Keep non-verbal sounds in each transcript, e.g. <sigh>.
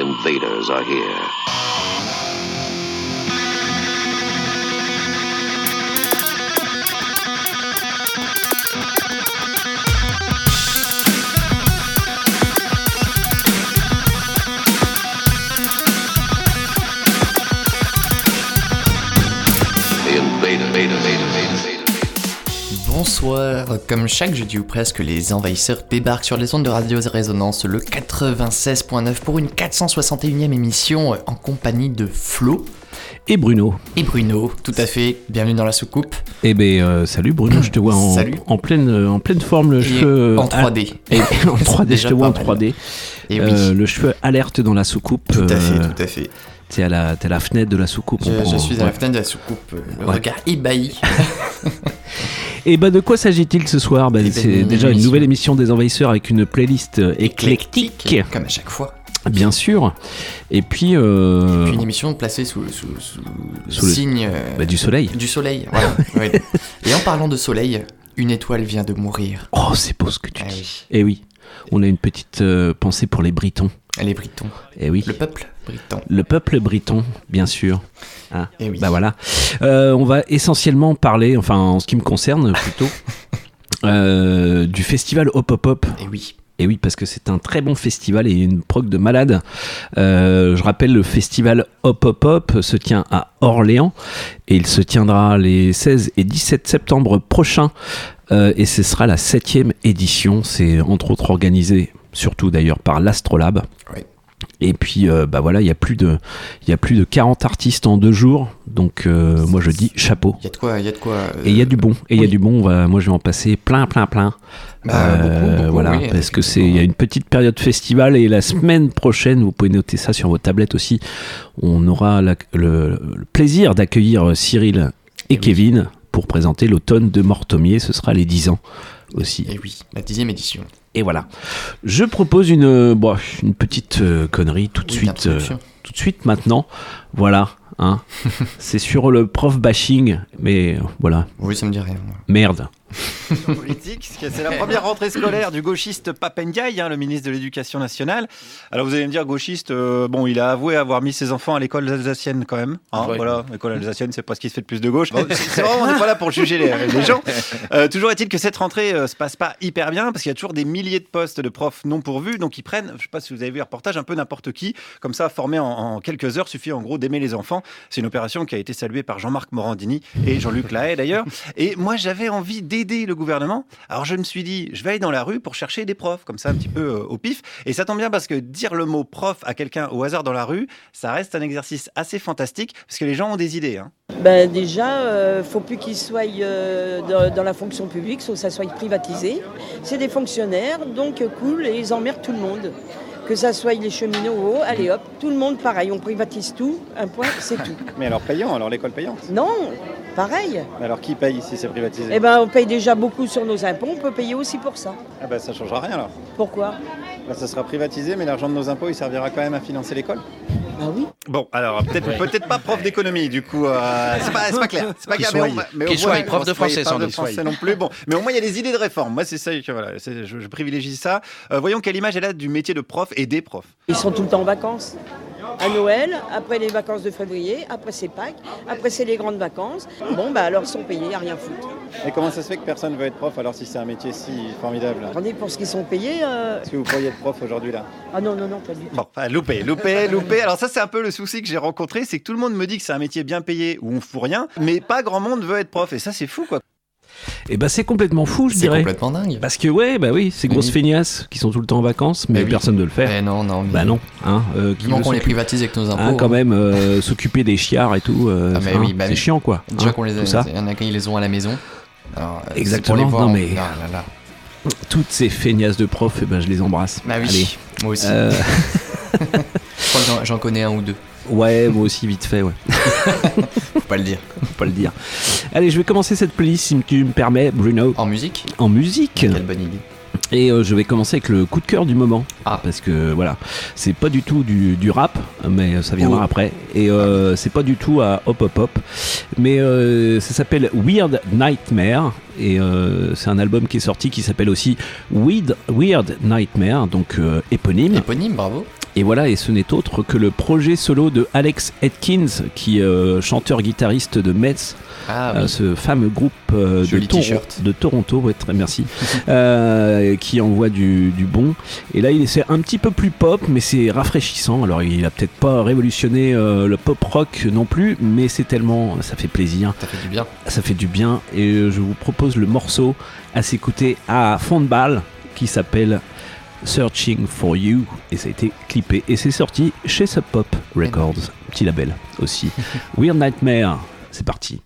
Invaders are here. Bonsoir, comme chaque jeudi ou presque, les envahisseurs débarquent sur les ondes de Radio Résonance, le 96.9 pour une 461e émission euh, en compagnie de Flo Et Bruno. et Bruno, tout à fait, bienvenue dans la soucoupe, Eh ben euh, salut Bruno, je te vois en, pleine euh, en pleine forme le et cheveu en ah, 3D. et <laughs> en 3D, je te vois en pas mal. 3D. Et oui, Euh, le cheveu alerte dans la soucoupe. tout à fait, euh, tout à fait. T'es à la t'es à la fenêtre de la soucoupe. Je, on je prend- suis à ouais. la fenêtre de la soucoupe, le Ouais. regard ébahi. <laughs> Et bah de quoi s'agit-il ce soir Bah, Eh ben, C'est déjà une nouvelle émission des envahisseurs avec une playlist euh, éclectique, comme à chaque fois. bien sûr. Et puis, euh, Puis une émission placée sous, sous, sous, Sous le- signe euh, bah, du soleil. du soleil. Voilà, <laughs> ouais. Et en parlant de soleil, une étoile vient de mourir. Oh c'est beau ce que tu Ah dis. oui. Et oui, on a une petite euh, pensée pour les Britons. Les Britons. Et oui. Le peuple briton. Le peuple briton, bien sûr. Hein, Eh oui. Bah voilà. Euh, on va essentiellement parler, enfin en ce qui me concerne plutôt, <laughs> euh, du festival Hop Hop Hop. Et oui. Et oui, parce que c'est un très bon festival et une prog de malade. Euh, je rappelle, le festival Hop Hop Hop se tient à Orléans et il se tiendra les 16 et 17 septembre prochains. Euh, et ce sera la septième édition. C'est entre autres organisé, surtout d'ailleurs par l'Astrolabe. Ouais. Et puis, euh, bah voilà, il y a plus de, il y a plus de 40 artistes en deux jours. Donc, euh, moi je dis chapeau. Il y a de quoi. Il y a de quoi. euh, Et il y a du bon. Et il y a oui. du bon. moi, je vais en passer plein, plein, plein. bah, beaucoup, beaucoup, voilà, oui, parce que c'est il y a une petite période festival et la semaine prochaine, vous pouvez noter ça sur vos tablettes aussi. On aura la- le, le plaisir d'accueillir Cyril et Eh oui. Pour présenter l'automne de Mortomier. Ce sera les 10 ans aussi. Et oui, la dixième édition. Et voilà. Je propose une, euh, bon, une petite euh, connerie tout de Oui, suite, euh, tout de suite maintenant. Voilà. Hein. <laughs> c'est sur le prof bashing, mais voilà, Oui, ça me dit rien. merde. Politique. C'est la première rentrée scolaire du gauchiste Papendiaï, hein, le ministre de l'Éducation nationale. Alors vous allez me dire, gauchiste, euh, bon, il a avoué avoir mis ses enfants à l'école alsacienne quand même. hein, Ouais. Voilà, l'école alsacienne, c'est pas ce qui se fait de plus de gauche. Bon, c'est c'est vraiment, on n'est pas là pour juger les, les gens. <laughs> Euh, toujours est-il que cette rentrée euh, se passe pas hyper bien parce qu'il y a toujours des milliers de postes de profs non pourvus, donc ils prennent, je sais pas si vous avez vu le reportage, un peu n'importe qui, comme ça, formé en, en quelques heures, suffit en gros d'aimer les enfants. C'est une opération qui a été saluée par Jean-Marc Morandini et Jean-Luc Lahaye d'ailleurs. Et moi, j'avais envie d'aider le gouvernement. Alors, je me suis dit, je vais aller dans la rue pour chercher des profs, comme ça, un petit peu euh, au pif. Et ça tombe bien parce que dire le mot prof à quelqu'un au hasard dans la rue, ça reste un exercice assez fantastique parce que les gens ont des idées. hein. Ben déjà, euh, faut plus qu'ils soient euh, dans, dans la fonction publique, faut que ça soit privatisé. C'est des fonctionnaires, donc cool, et ils emmerdent tout le monde. Que ça soit les cheminots ou autres, allez hop, tout le monde pareil, on privatise tout, un point, c'est <laughs> tout. Mais alors payant, alors l'école payante. Non, pareil. Alors qui paye si c'est privatisé? Eh ben, on paye déjà beaucoup sur nos impôts, on peut payer aussi pour ça. Ah bah, Ça changera rien alors. Pourquoi? Bah, ça sera privatisé, mais l'argent de nos impôts, il servira quand même à financer l'école. Ah oui. Bon, alors peut-être peut-être pas prof d'économie, du coup, euh, c'est pas, clair. C'est pas clair, mais soit- on- mais prof de français, sans de français non plus. Bon, mais au moins il y a des idées de réforme. Moi, c'est ça que voilà, c'est- je, je privilégie ça. Euh, voyons quelle image elle a du métier de prof et des profs. Ils sont tout le temps en vacances. À Noël, après les vacances de février, après c'est Pâques, après c'est les grandes vacances. Bon, bah alors ils sont payés, à rien foutre. Et comment ça se fait que personne veut être prof alors si c'est un métier si formidable? Attendez, pour ce qu'ils sont payés, euh, Est-ce que vous pourriez être prof aujourd'hui là? Ah non, non, non, pas du tout. Bon, enfin, loupé, loupé, <laughs> loupé. Alors ça, c'est un peu le souci que j'ai rencontré, c'est que tout le monde me dit que c'est un métier bien payé où on fout rien, mais pas grand monde veut être prof. Et ça, c'est fou, quoi. Et bah c'est complètement fou, je C'est dirais. complètement dingue. Parce que ouais, bah oui, ces grosses Mhm. feignasses qui sont tout le temps en vacances, mais oui. personne ne le fait. Eh non, non. mais Bah non, hein. euh, qui qu'on les privatise avec nos impôts. hein, quand hein. même, euh, s'occuper des chiards et tout, euh, Ah, mais hein, oui, bah c'est chiant quoi. Déjà hein, qu'on les a, ça. il y en a qui les ont à la maison. Alors, euh, c'est Exactement, pour les voir, non, on- mais- Ah là là. Toutes ces feignasses de profs, eh ben, je les embrasse. Bah oui, Allez. moi aussi. Euh, <laughs> Je crois que j'en connais un ou deux. Ouais, moi aussi vite fait, ouais. <laughs> Faut pas le dire. Faut pas le dire. Allez, je vais commencer cette playlist si tu me permets, Bruno, En musique? En musique. Quelle bonne idée. Et euh, je vais commencer avec le coup de cœur du moment. Ah. Parce que voilà, c'est pas du tout du, du rap, mais ça viendra Oh. après. Et euh, c'est pas du tout à hop hop hop. Mais euh, ça s'appelle Weird Nightmare. Et euh, c'est un album qui est sorti qui s'appelle aussi Weird, Weird Nightmare, donc euh, éponyme. Éponyme, bravo. Et voilà, et ce n'est autre que le projet solo de Alex Atkins, qui euh, chanteur-guitariste de Metz, Ah euh, ce fameux groupe euh, de, t-shirt. de Toronto, ouais, très merci, <laughs> euh, qui envoie du, du bon. Et là, il est un petit peu plus pop, mais c'est rafraîchissant. Alors, il a peut-être pas révolutionné euh, le pop rock non plus, mais c'est tellement, ça fait plaisir, Ça fait du bien. ça fait du bien. Et je vous propose le morceau à s'écouter à fond de balle, qui s'appelle Searching for You, et ça a été clippé et c'est sorti chez Sub Pop Records, petit label aussi. <laughs> Weird Nightmare, c'est parti.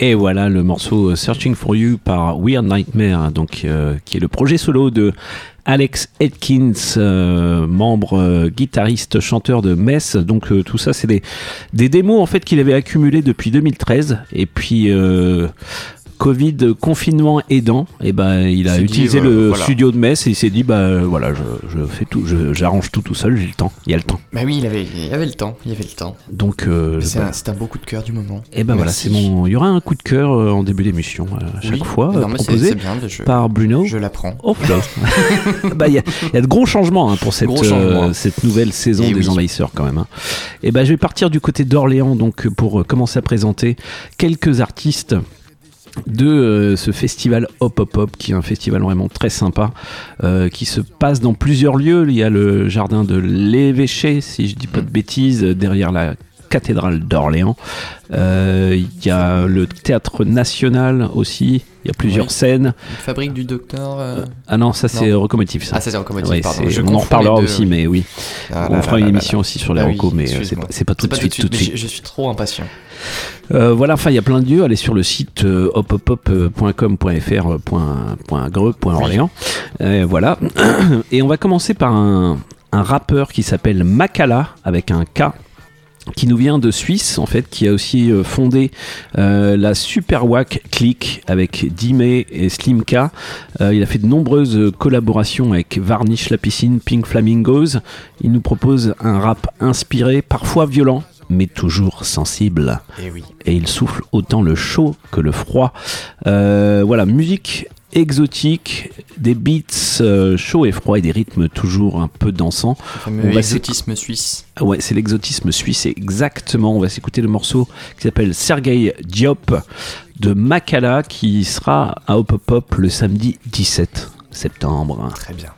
Et voilà le morceau euh, Searching for You par Weird Nightmare, hein, donc, euh, qui est le projet solo de Alex Atkins, euh, membre guitariste chanteur de Mess. Donc tout ça, c'est des, des démos en fait qu'il avait accumulées depuis 2013. Et puis Covid, confinement aidant, et ben il a dit, utilisé euh, le voilà. studio de Metz et il s'est dit bah euh, voilà, je, je fais tout, je- j'arrange tout tout seul, j'ai le temps, il y a le temps. bah oui, il avait, il y avait le temps, il y avait le temps. Donc euh, C'est bah, un, c'est un beau coup de cœur du moment. et ben voilà, c'est mon. Il y aura un coup de cœur euh, en début d'émission euh, à chaque Oui. fois Non, euh, proposé c'est bien, je, par Bruno. je l'apprends. Oh, là. <laughs> bah, il y, a- il y a de gros changements hein, pour cette, euh, cette nouvelle saison Eh des oui. envahisseurs quand même. Et ben je vais partir du côté d'Orléans donc pour euh, commencer à présenter quelques artistes de euh, ce festival Hop Hop Hop qui est un festival vraiment très sympa euh, qui se passe dans plusieurs lieux. Il y a le jardin de l'évêché si je dis pas de bêtises derrière la cathédrale d'Orléans. Euh, Il y a le théâtre national aussi. Il y a plusieurs Oui. scènes. Fabrique du docteur. euh, Ah non, ça c'est recomotive ça. Ah, ça c'est recommandé, Ouais, on en reparlera aussi, oui. mais oui. Ah on là fera là une là émission aussi sur les Ah oui, recos, mais euh, c'est pas, pas tout de suite. tout de mais suite. Je, je suis trop impatient. Euh, voilà, enfin, il y a plein de lieux. Allez sur le site euh, hopopop.com.fr, euh, point- point greux, point Orléans. Euh, voilà. <clears throat> Et on va commencer par un, un rappeur qui s'appelle Makala, avec un K qui nous vient de Suisse en fait, qui a aussi euh, fondé euh, la Super Wack Click avec Dime et Slimka. Euh, il a fait de nombreuses collaborations avec Varnish la piscine, Pink Flamingos. Il nous propose un rap inspiré, parfois violent, mais toujours sensible. Et oui. Et il souffle autant le chaud que le froid. Euh, voilà, musique exotique, des beats euh, chauds et froids et des rythmes toujours un peu dansants. Le fameux On va exotisme suisse. Ah Ouais, c'est l'exotisme suisse, exactement. On va s'écouter le morceau qui s'appelle Sergei Diop de Makala qui sera à Hop Hop Hop le samedi 17 septembre. Très bien.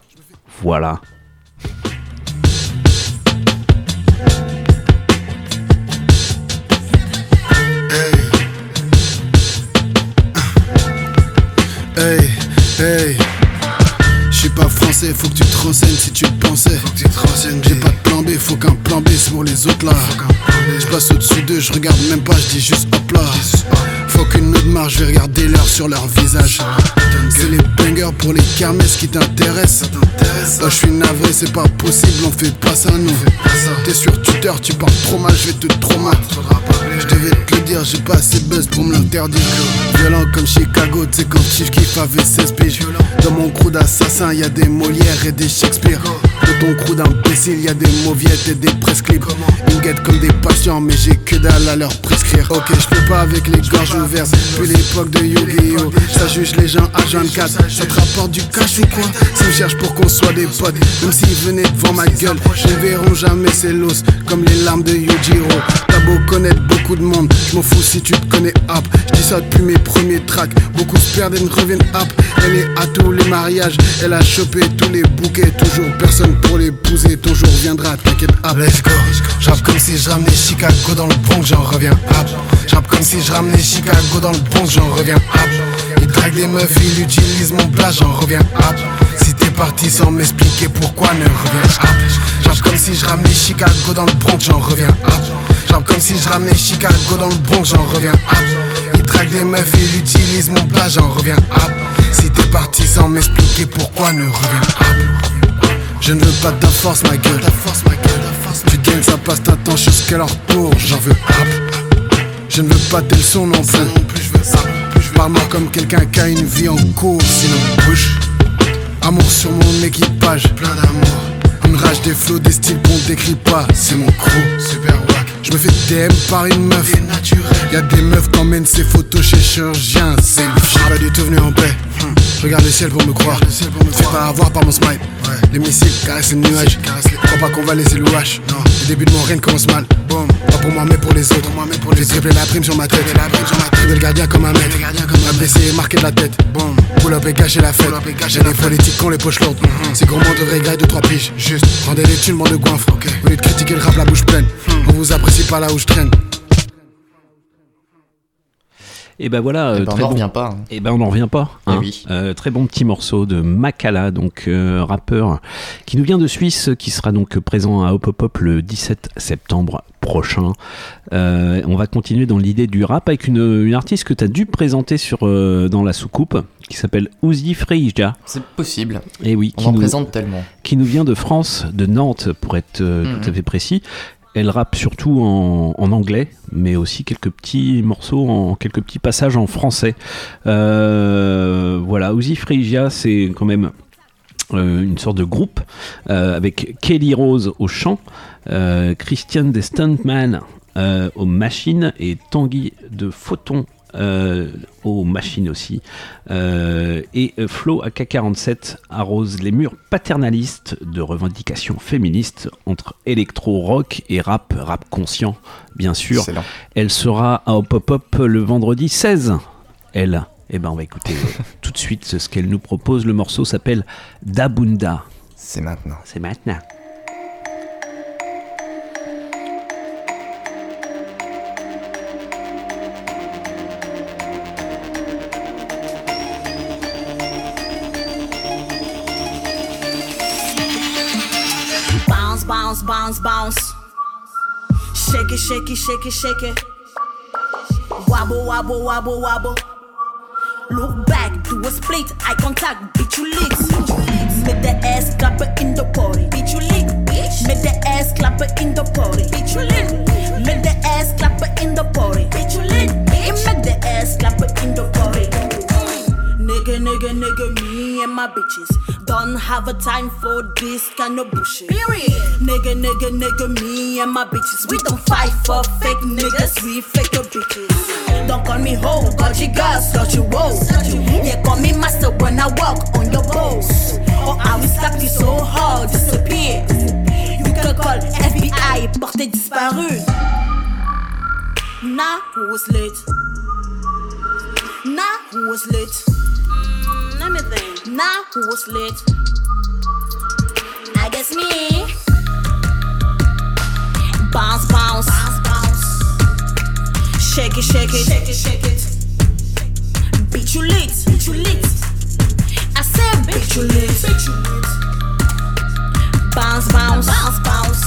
Voilà. Hey, hey. Je suis pas français, faut que tu te renseignes si tu pensais. Faut que tu te renseignes. J'ai pas de plan B, faut qu'un plan B c'est pour les autres là. Je passe au-dessus d'eux, je regarde même pas, je dis juste hop là. Faut qu'une autre marche, je vais regarder l'heure sur leur visage. C'est les bangers pour les kermesses qui t'intéressent. Là, je suis navré, c'est pas possible, on fait pas ça nous. T'es sur Twitter, tu parles trop mal, je vais te traumater. Je devais te le dire, j'ai pas assez de buzz pour me l'interdire. Violent comme Chicago, tu sais quand Chief Keef avait 16 piges. Dans mon crew d'assassins, y a des Molières et des Shakespeare. Dans ton crew d'imbéciles, y a des mauviettes et des presse clips. Ils guettent comme des patients, mais j'ai que dalle à leur prescrire. Ok, je peux pas avec les gorges ouvertes. Puis l'époque de Yu-Gi-Oh! Ça juge les gens à 24. Ça te rapporte du cash ou quoi? S'ils me cherchent pour qu'on soit des potes, même s'ils venaient devant ma gueule, je ne verront jamais ces l'os comme les larmes de Yujiro. T'as beau connaître beaucoup de monde, je m'en fous si tu te connais hop. Je dis ça depuis mes premiers tracks. Beaucoup se perdent et ne reviennent hop. Elle est à tous les mariages, elle a chopé tous les bouquets. Toujours personne pour l'épouser, ton jour viendra, t'inquiète hop. Let's go. J'rappe comme si je ramenais Chicago dans le Bronx, j'en reviens hop. J'rappe comme si je ramenais Chicago dans le Bronx, j'en reviens hop. Il drague des meufs, il utilise mon plat, j'en reviens hop. Si t'es parti sans m'expliquer pourquoi, ne reviens hop. J'rappe comme si je ramenais Chicago dans le Bronx, j'en reviens hop. J'rappe comme si je ramenais Chicago dans le Bronx, j'en reviens hop. Il drague des meufs, il utilise mon plat, j'en reviens hop. Si parti sans m'expliquer pourquoi, ne reviens hop. Je ne veux pas de ta force, ma gueule. Ta force, ma gueule. Tu gagnes, ça passe ta temps jusqu'à leur tour. J'en veux hop. Je ne veux pas tes leçons non plus. non plus, je veux hop. Parle-moi comme quelqu'un qui a une vie en cours, sinon bouge. Amour sur mon équipage, plein d'amour. Une rage des flots, des styles qu'on décrit pas, c'est mon crew. Super wack. Je me fais DM par une meuf. Y a des meufs qui emmènent ces photos chez chirurgien. C'est le Je suis pas du tout venu en paix. Je regarde le ciel pour me croire. Fais pas avoir par mon smile. Les missiles caressent les nuages. Crois pas qu'on va laisser louache. Le début de mon règne commence mal. Boom. Pas pour moi, mais pour les autres. J'ai triplé la prime sur ma tête. Triplé le gardien comme un maître. M'a blessé et marqué de la tête. Boom. Pull up et la fête. J'ai des politiques qui ont les poches lourdes. C'est gourmand de regrets de trois piges. Juste. Rendez les thunes, de goinfres. Au lieu de critiquer le rap, la bouche pleine. On vous apprécie pas là où je traîne. Et ben voilà, Eh euh, ben, on très n'en bon. revient pas. hein. Et ben on n'en revient pas. Eh hein. oui. Euh, très bon petit morceau de Makala, donc euh, rappeur qui nous vient de Suisse, qui sera donc présent à Hop Hop Hop le 17 septembre prochain. Euh, on va continuer dans l'idée du rap avec une, une artiste que tu as dû présenter sur, dans la soucoupe, qui s'appelle Uzi Freija. C'est possible. Et oui, On qui en nous, présente tellement. qui nous vient de France, de Nantes pour être Mhm. tout à fait précis. Elle rappe surtout en, anglais, mais aussi quelques petits morceaux, quelques petits passages en français. Euh, voilà, Uzi Freija, c'est quand même euh, une sorte de groupe euh, avec Kelly Rose au chant, Christian des Stuntman aux machines et Tanguy de Photon aux machines aussi. Euh, et euh, Flo AK47 arrose les murs paternalistes de revendications féministes entre électro-rock et rap, rap conscient, bien sûr. Excellent. Elle sera à Hop Hop Hop le vendredi 16. Elle. Eh ben, on va écouter euh, <laughs> tout de suite ce qu'elle nous propose. Le morceau s'appelle Dabunda. C'est maintenant. C'est maintenant. Bounce, bounce. Shake it, shake it, shake it, shake it. Wobble, wobble, wobble, wobble. Look back, do a split, eye contact, bitch you lit. Make the ass clap in the party, bitch you lit. Make the ass clap in the party, bitch you lit. Make the ass clap in the party, bitch you lit. Make the ass clap in the party. Nigga, nigga, nigga, me and my bitches don't have a time for this kind of bullshit. Period. Nigga, nigga, nigga, me and my bitches. We don't fight for fake niggas, we fake your bitches. Don't call me hoe, call you girls, got you woe. Yeah, call me master when I walk on your bones. Or oh, I will slap you so hard, disappear. You can call FBI, portée disparue. Nah, who was late? Nah, who was late? Mm, let me think. Nah, who was late? I guess me. Bounce, bounce, bounce, bounce. Shake it, shake it, shake it, shake it. Beat you lit, beat you lit. I said beat you lit, beat you lit. Bounce, bounce, bounce, bounce.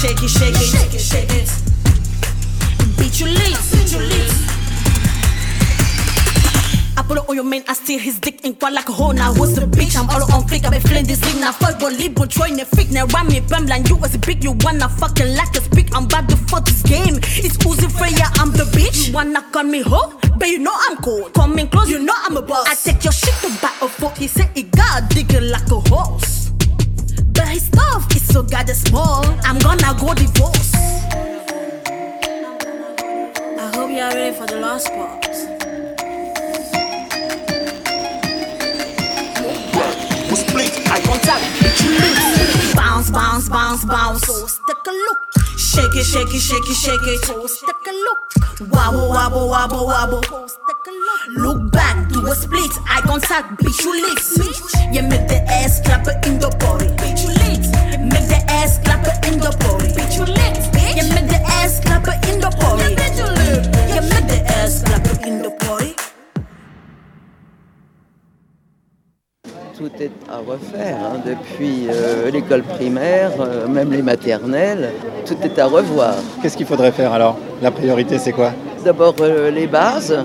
Shake it, shake it, shake it, shake it. Beat you lit, beat you lit. I put it on your man, I steal his dick and quite like a hoe. Now who's the bitch? I'm all on flick, I've been feeling this thing. Now fuck Bollywood, trying to freak. Now run me, Bamlan, you was a big, you wanna fucking like a speak. I'm about to fuck this game. It's Uzi Freya, I'm the bitch. You wanna call me hoe? But you know I'm cold. Coming close, you know I'm a boss. I take your shit to buy a foot. He said he got digger like a horse. But his stuff is so goddamn small. I'm gonna go divorce. I hope you're ready for the last part. Eye contact, bitch you. Bounce, bounce, bounce, bounce. So stick a look. Shake it, shake it, shake it, shake it. So stick a look. Wobble, wobble, wobble, wobble. So stick a look. Look back, do a split, eye contact, bitch you lit. You make the ass clap in the body, bitch you lit. Make the ass clap in the body, bitch you lit. You make the ass clap in the body. You make the ass clap in the body. Tout est à refaire, hein, depuis euh, l'école primaire, euh, même les maternelles, tout est à revoir. Qu'est-ce qu'il faudrait faire alors? La priorité, c'est quoi? D'abord euh, les bases,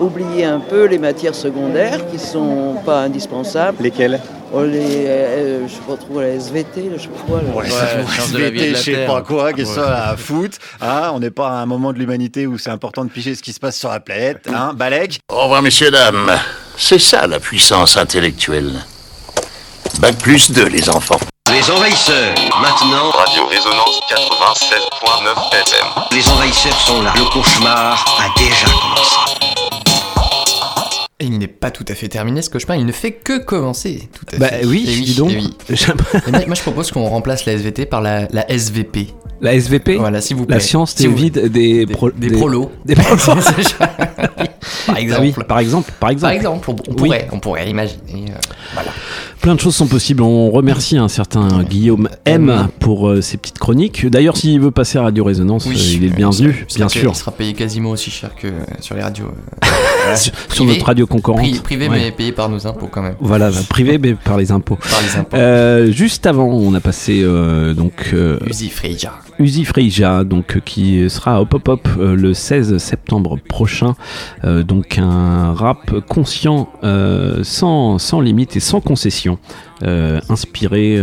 oublier un peu les matières secondaires qui ne sont pas indispensables. Lesquelles? Oh, les, euh, je retrouve la SVT, je sais pas quoi. là. Ouais, sciences de la vie et de la je sais terre. pas quoi, qu'est-ce que ça à foutre hein, On n'est pas à un moment de l'humanité où c'est important de piger ce qui se passe sur la planète. Hein, Balek? Au revoir, messieurs, dames. C'est ça la puissance intellectuelle. Bac plus 2, les enfants. Les envahisseurs, maintenant, Radio Résonance 96.9 FM. les envahisseurs sont là. Le cauchemar a déjà commencé. Et il n'est pas tout à fait terminé ce cauchemar, il ne fait que commencer. Tout à Bah fait. oui, Et dis donc. et oui. <laughs> Et moi, moi, je propose qu'on remplace la SVT par la, la SVP. La SVP Voilà, s'il vous plaît. La science Si vous- vides des, Des, pro- des prolos. Des prolos. <laughs> <laughs> par Ah exemple. oui, par exemple, par exemple. Par exemple, on, on Oui. pourrait, on pourrait imaginer. euh, voilà. Plein de choses sont possibles. On remercie un certain Guillaume M pour euh, ses petites chroniques. D'ailleurs, s'il veut passer à Radio Résonance, euh, il est le bienvenu, bien sûr. Il sera payé quasiment aussi cher que sur les radios. euh, <laughs> Sur, notre radio concurrente. pri- privé, Ouais. mais payé par nos impôts quand même. Voilà, bah, privé, mais par les impôts. Par les impôts. Euh, juste avant, on a passé euh, donc euh, Uzi Freija, donc qui sera au pop-up euh, le 16 septembre prochain. Euh, donc un rap conscient, euh, sans, sans limite et sans concession, euh, inspiré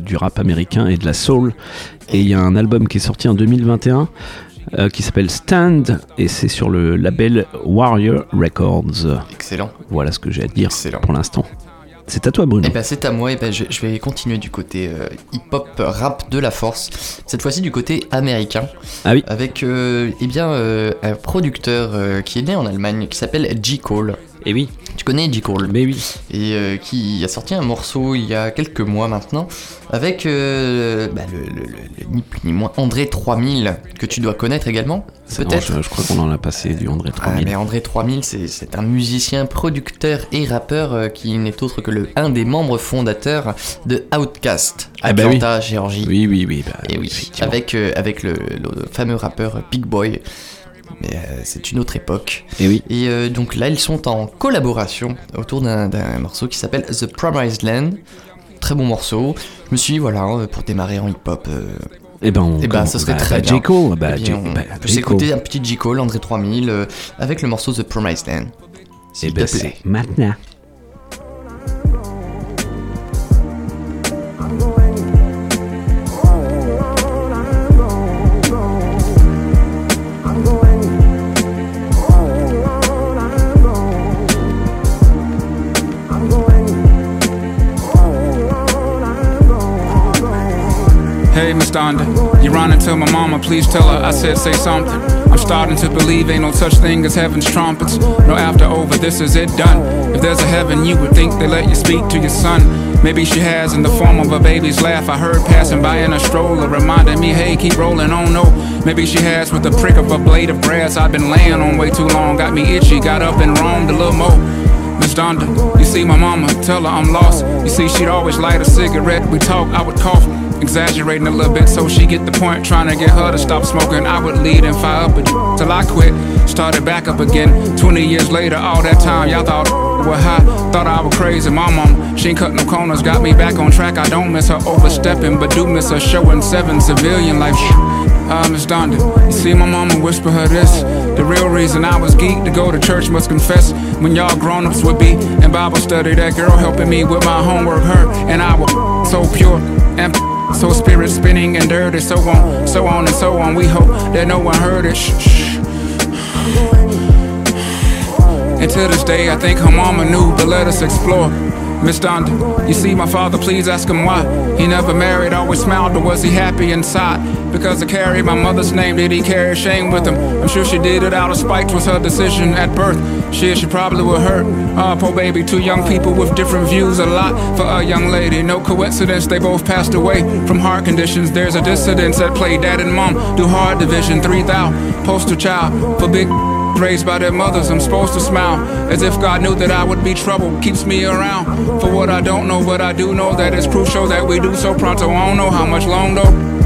du rap américain et de la soul. Et il y a un album qui est sorti en 2021 euh, qui s'appelle Stand et c'est sur le label Warrior Records. Excellent. Voilà ce que j'ai à dire Excellent. pour l'instant. C'est à toi, Bruno. Et ben c'est à moi, et ben je, je vais continuer du côté euh, hip-hop rap de la force, cette fois-ci du côté américain, Ah oui. avec euh, eh bien, euh, un producteur qui est né en Allemagne qui s'appelle J. Cole. Et oui. Tu connais J. Cole Mais oui. Et euh, qui a sorti un morceau il y a quelques mois maintenant avec euh, bah, le, le- le- le- ni plus ni moins André 3000 que tu dois connaître également peut-être je, je crois qu'on en a passé du André Ah, 3000. mais André 3000, c'est un musicien, producteur et rappeur euh, qui n'est autre que le, un des membres fondateurs de Outkast, Ah bah oui. Atlanta, Géorgie. Oui, oui, oui. bah, Et oui, effectivement. avec, euh, avec le, le fameux rappeur Big Boy. Mais euh, c'est une autre époque. Et oui. Et euh, donc là, ils sont en collaboration autour d'un morceau qui s'appelle The Promised Land. très bon morceau. Je me suis dit, voilà, euh, pour démarrer en hip-hop, euh, Eh ben, on- eh ben, ce serait bah, très bah, bien. Cole, bah, Eh bien, on bah, peut s'écouter un petit J. Cole, André 3000, euh, avec le morceau The Promised Land. Eh S'il ben, c'est maintenant. Donda, you running to my mama, please tell her I said say something. I'm starting to believe ain't no such thing as heaven's trumpets. No after over, this is it done. If there's a heaven, you would think they let you speak to your son. Maybe she has in the form of a baby's laugh. I heard passing by in a stroller, reminding me, hey, keep rolling on. No, maybe she has with the prick of a blade of grass. I've been laying on way too long, got me itchy, got up and roamed a little more. Miss Donda, you see my mama, tell her I'm lost. You see, she'd always light a cigarette. We talk, I would cough, exaggerating a little bit so she get the point. Trying to get her to stop smoking. I would lead and fire up till I quit. Started back up again. 20 years later, all that time, y'all thought were high. Thought I was crazy. My mom, she ain't cut no corners, got me back on track. I don't miss her overstepping, but do miss her showing seven civilian life. Ah, Miss Donda, you see my mama whisper her this. The real reason I was geeked to go to church must confess. When y'all grown-ups would be in Bible study, that girl helping me with my homework, her and I were so pure and so spirit spinning and dirty, so on, so on and so on. We hope that no one heard it. Shh, shh. And to this day, I think her mama knew, but let us explore. Miss Donda, you see my father, please ask him why. He never married, always smiled, but was he happy inside? Because I carried my mother's name, did he carry shame with him? I'm sure she did it out of spite, was her decision at birth. Shit, she probably would hurt. Ah, poor baby, two young people with different views, a lot for a young lady. No coincidence, they both passed away from heart conditions. There's a dissidence at play, dad and mom do hard division, 3,000, poster child for big raised by their mothers, I'm supposed to smile as if God knew that I would be trouble. Keeps me around for what I don't know, but I do know that it's crucial that we do so pronto. I don't know how much long though.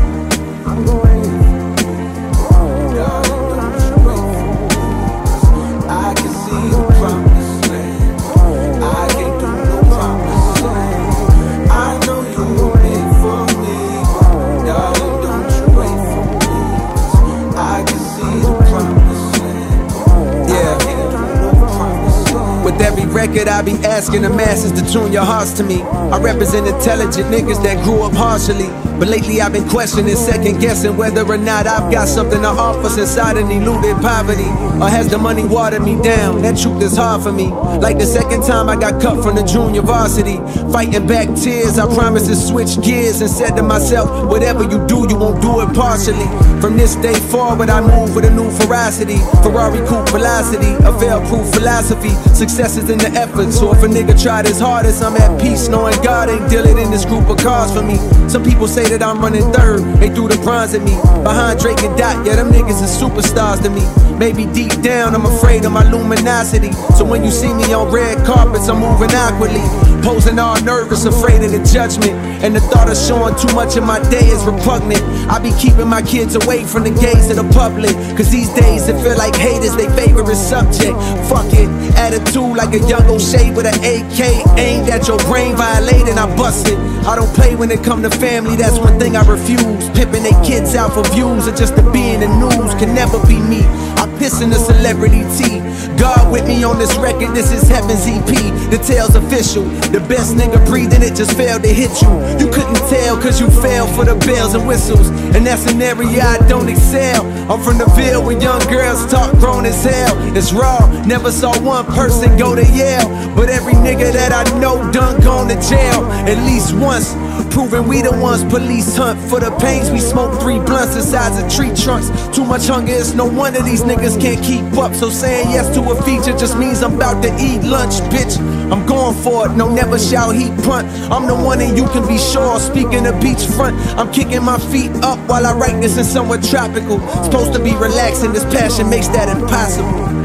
Record, I be asking the masses to tune your hearts to me. I represent intelligent niggas that grew up partially. But lately I've been questioning, second guessing whether or not I've got something to offer since I done eluded poverty. Or has the money watered me down? That truth is hard for me. Like the second time I got cut from the junior varsity. Fighting back tears, I promised to switch gears and said to myself, whatever you do, you won't do it partially. From this day forward, I move with a new ferocity. Ferrari coupe velocity, a fail-proof philosophy. Success is in the effort, so if a nigga tried his hardest, I'm at peace knowing God ain't dealing in this group of cars for me. Some people say that I'm running third, they threw the bronze at me. Behind Drake and Dot, yeah, them niggas are superstars to me. Maybe deep down, I'm afraid of my luminosity. So when you see me on red carpets, I'm moving awkwardly. Posing all nervous, afraid of the judgment. And the thought of showing too much of my day is repugnant. I be keeping my kids away from the gaze of the public. Cause these days it feel like haters, they favorite subject. Fuck it, attitude like a young O'Shea with an AK aimed at your brain, violating, I bust it. I don't play when it come to family, that's one thing I refuse. Pimping they kids out for views or just to be in the news can never be me. I piss in the celebrity tea. God with me on this record, this is Heaven's EP. The tale's official. The best nigga breathing it just failed to hit you. You couldn't tell cause you fell for the bells and whistles. And that's an area I don't excel. I'm from the Ville where young girls talk grown as hell. It's raw, never saw one person go to Yale. But every nigga that I know done gone to jail at least once. Proving we the ones police hunt for the pains. We smoke three blunts the size of tree trunks. Too much hunger, it's no wonder these niggas can't keep up. So saying yes to a feature just means I'm about to eat lunch, bitch. I'm going for it, no never shall he punt. I'm the one and you can be sure. Speaking of beachfront, I'm kicking my feet up while I write this in somewhere tropical. Supposed to be relaxing, this passion makes that impossible.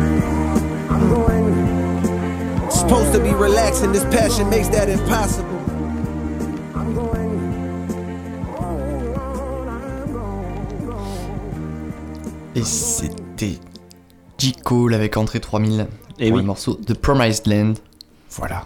Supposed to be relaxing, this passion makes that impossible. Et c'était J. Cole avec Entrée 3000 Et pour oui. le morceau The Promised Land. Voilà.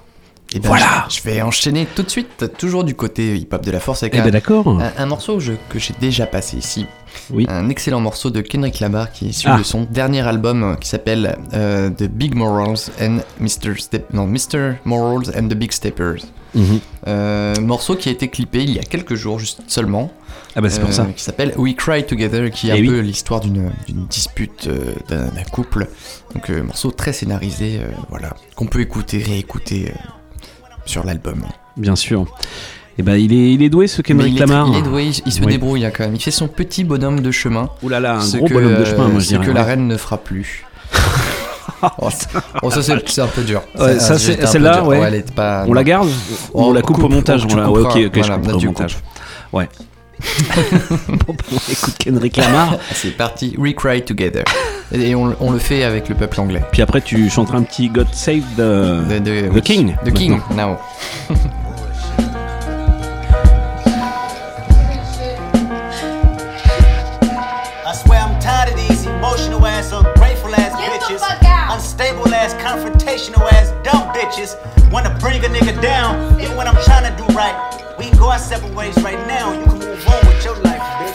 Et ben, Voilà. Je, je vais enchaîner tout de suite, toujours du côté hip-hop de la force, avec Eh un, ben, d'accord. un, un morceau que j'ai déjà passé ici. Oui. Un excellent morceau de Kendrick Lamar qui est issu Ah. de son dernier album euh, qui s'appelle euh, The Big Morals and Mr. Step... Non, Mr. Morals and the Big Steppers. Mhm. Euh, morceau qui a été clippé il y a quelques jours juste seulement. Ah bah c'est pour Euh, ça. Qui s'appelle We Cry Together, qui est Eh un oui. peu l'histoire d'une dispute euh, d'un couple. Donc euh, morceau très scénarisé, voilà, qu'on peut écouter, réécouter sur l'album. Bien sûr. Et ben il est, il est doué ce Kendrick Lamar. il est doué, il, il se Oui. débrouille hein, quand même. Il fait son petit bonhomme de chemin. Ouh là là, un gros que, bonhomme de chemin, moi je dirais. que la ouais. reine ne fera plus. <laughs> oh, ça- oh, ça c'est un peu dur. Ouais, ça, c'est- un celle-là, ouais. elle est pas- On non. la garde Oh, On la coupe, au montage on la- ouais, Ok, ok, je voilà, couperai là, au montage. Ouais. <laughs> bon, bah, on écoute Kendrick Lamar. <laughs> C'est parti, We Cry Together. Et on, on le fait avec le peuple anglais. Puis après, tu chanteras un petit God Save the, The, the- the King. The King, maintenant. now. I swear I'm tired of these emotional ass, ungrateful ass bitches. Unstable ass, confrontational ass, dumb bitches. Wanna bring a nigga down, even when I'm trying to do right. We can go our separate ways right now. You can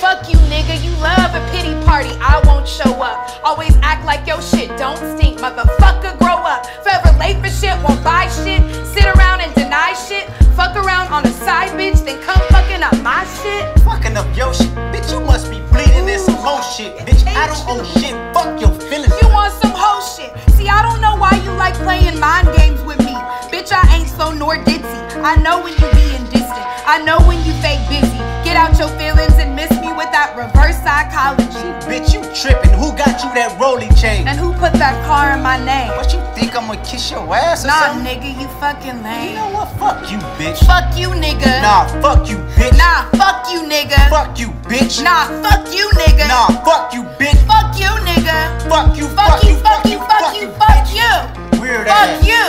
Fuck you, nigga. You love a pity party. I won't show up. Always act like your shit don't stink. Motherfucker, grow up. Forever late for shit, won't buy shit. Sit around and deny shit. Fuck around on the side bitch, then come fucking up my shit. Fucking up your shit. Bitch, you must be bleeding in some shit. Bitch, I don't owe shit. Fuck your feelings. You want some hoe shit. See, I don't know why you like playing mind games with me. Bitch, I ain't so nor ditzy. I know when you being distant. I know when you fake busy. Get out your feelings and miss me with that reverse psychology. Bitch, you tripping. Who got you that rolling chain? And who put that car in my name? What you think I'm gonna kiss your ass or Nah, something? nigga, you fucking lame. You know what? Fuck you, bitch. Fuck you, nigga. Nah, fuck you, bitch. Nah, fuck you, nigga. Fuck you, bitch. Nah, fuck you, nigga. Nah, fuck you, bitch. Fuck you, nigga. Fuck you, Fuck you, fuck you, fuck you, fuck you. Weird Fuck ass. you.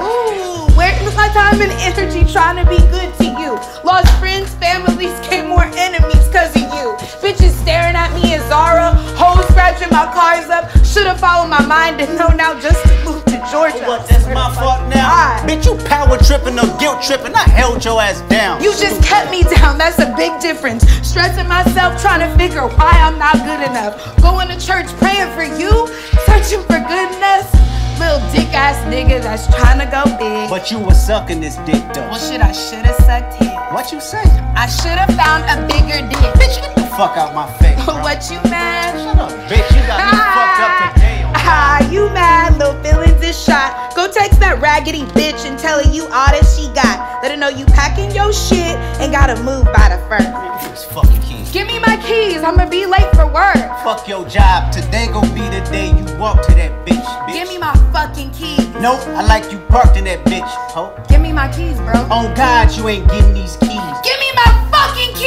Ooh, where's my time and energy trying to be good to you? Lost friends, families, came more enemies cause of you. Bitches staring at me as Zara, hoes scratching my cars up. Should've followed my mind and know now just to move to Georgia. What, that's my fault now? Bitch, you power tripping or guilt tripping. I held your ass down. You just kept me down, that's a big difference. Stressing myself, trying to figure why I'm not good enough. Going to church, praying for you, searching for goodness. Little dick ass nigga that's trying to go big. But you was sucking this dick though. Well, shit, I should've sucked his. What you say? I should've found a bigger dick. Bitch, get the fuck out my face. <laughs> what you mad? Shut up, bitch. You got me <laughs> fucked up today. Oh Ah, you mad? Little feelings is shot. Go text that raggedy bitch and tell her you all that she got. Let her know you packing your shit and gotta move by the first. It's fucking keys. Give me my keys, I'ma be late for work. Fuck your job. Today gon' be the day you walk to that bitch. bitch. Give me my fucking keys. Nope, I like you parked in that bitch. Ho. Give me my keys, bro. On God, you ain't getting these keys. Give me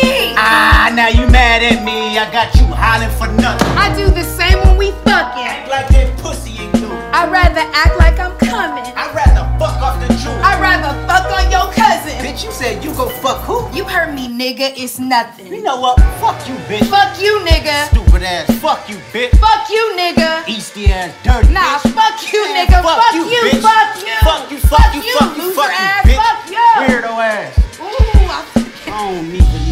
my. Ah, now you mad at me. I got you hollering for nothing. I do the same when we fucking. Act like that pussy ain't new. I'd rather act like I'm coming. I'd rather fuck off the truth. I'd rather fuck on your cousin. Bitch, you said you go fuck who? You heard me, nigga. It's nothing. You know what? Fuck you, bitch. Fuck you, nigga. Stupid ass. Fuck you, bitch. Fuck you, nigga. Easty ass, dirty Nah, bitch. fuck you, Man, nigga. fuck Fuck you, you, bitch. fuck you. Fuck you, fuck you, fuck you, loser fuck you, ass. bitch. Fuck you. Weirdo ass. Ooh, I, I don't even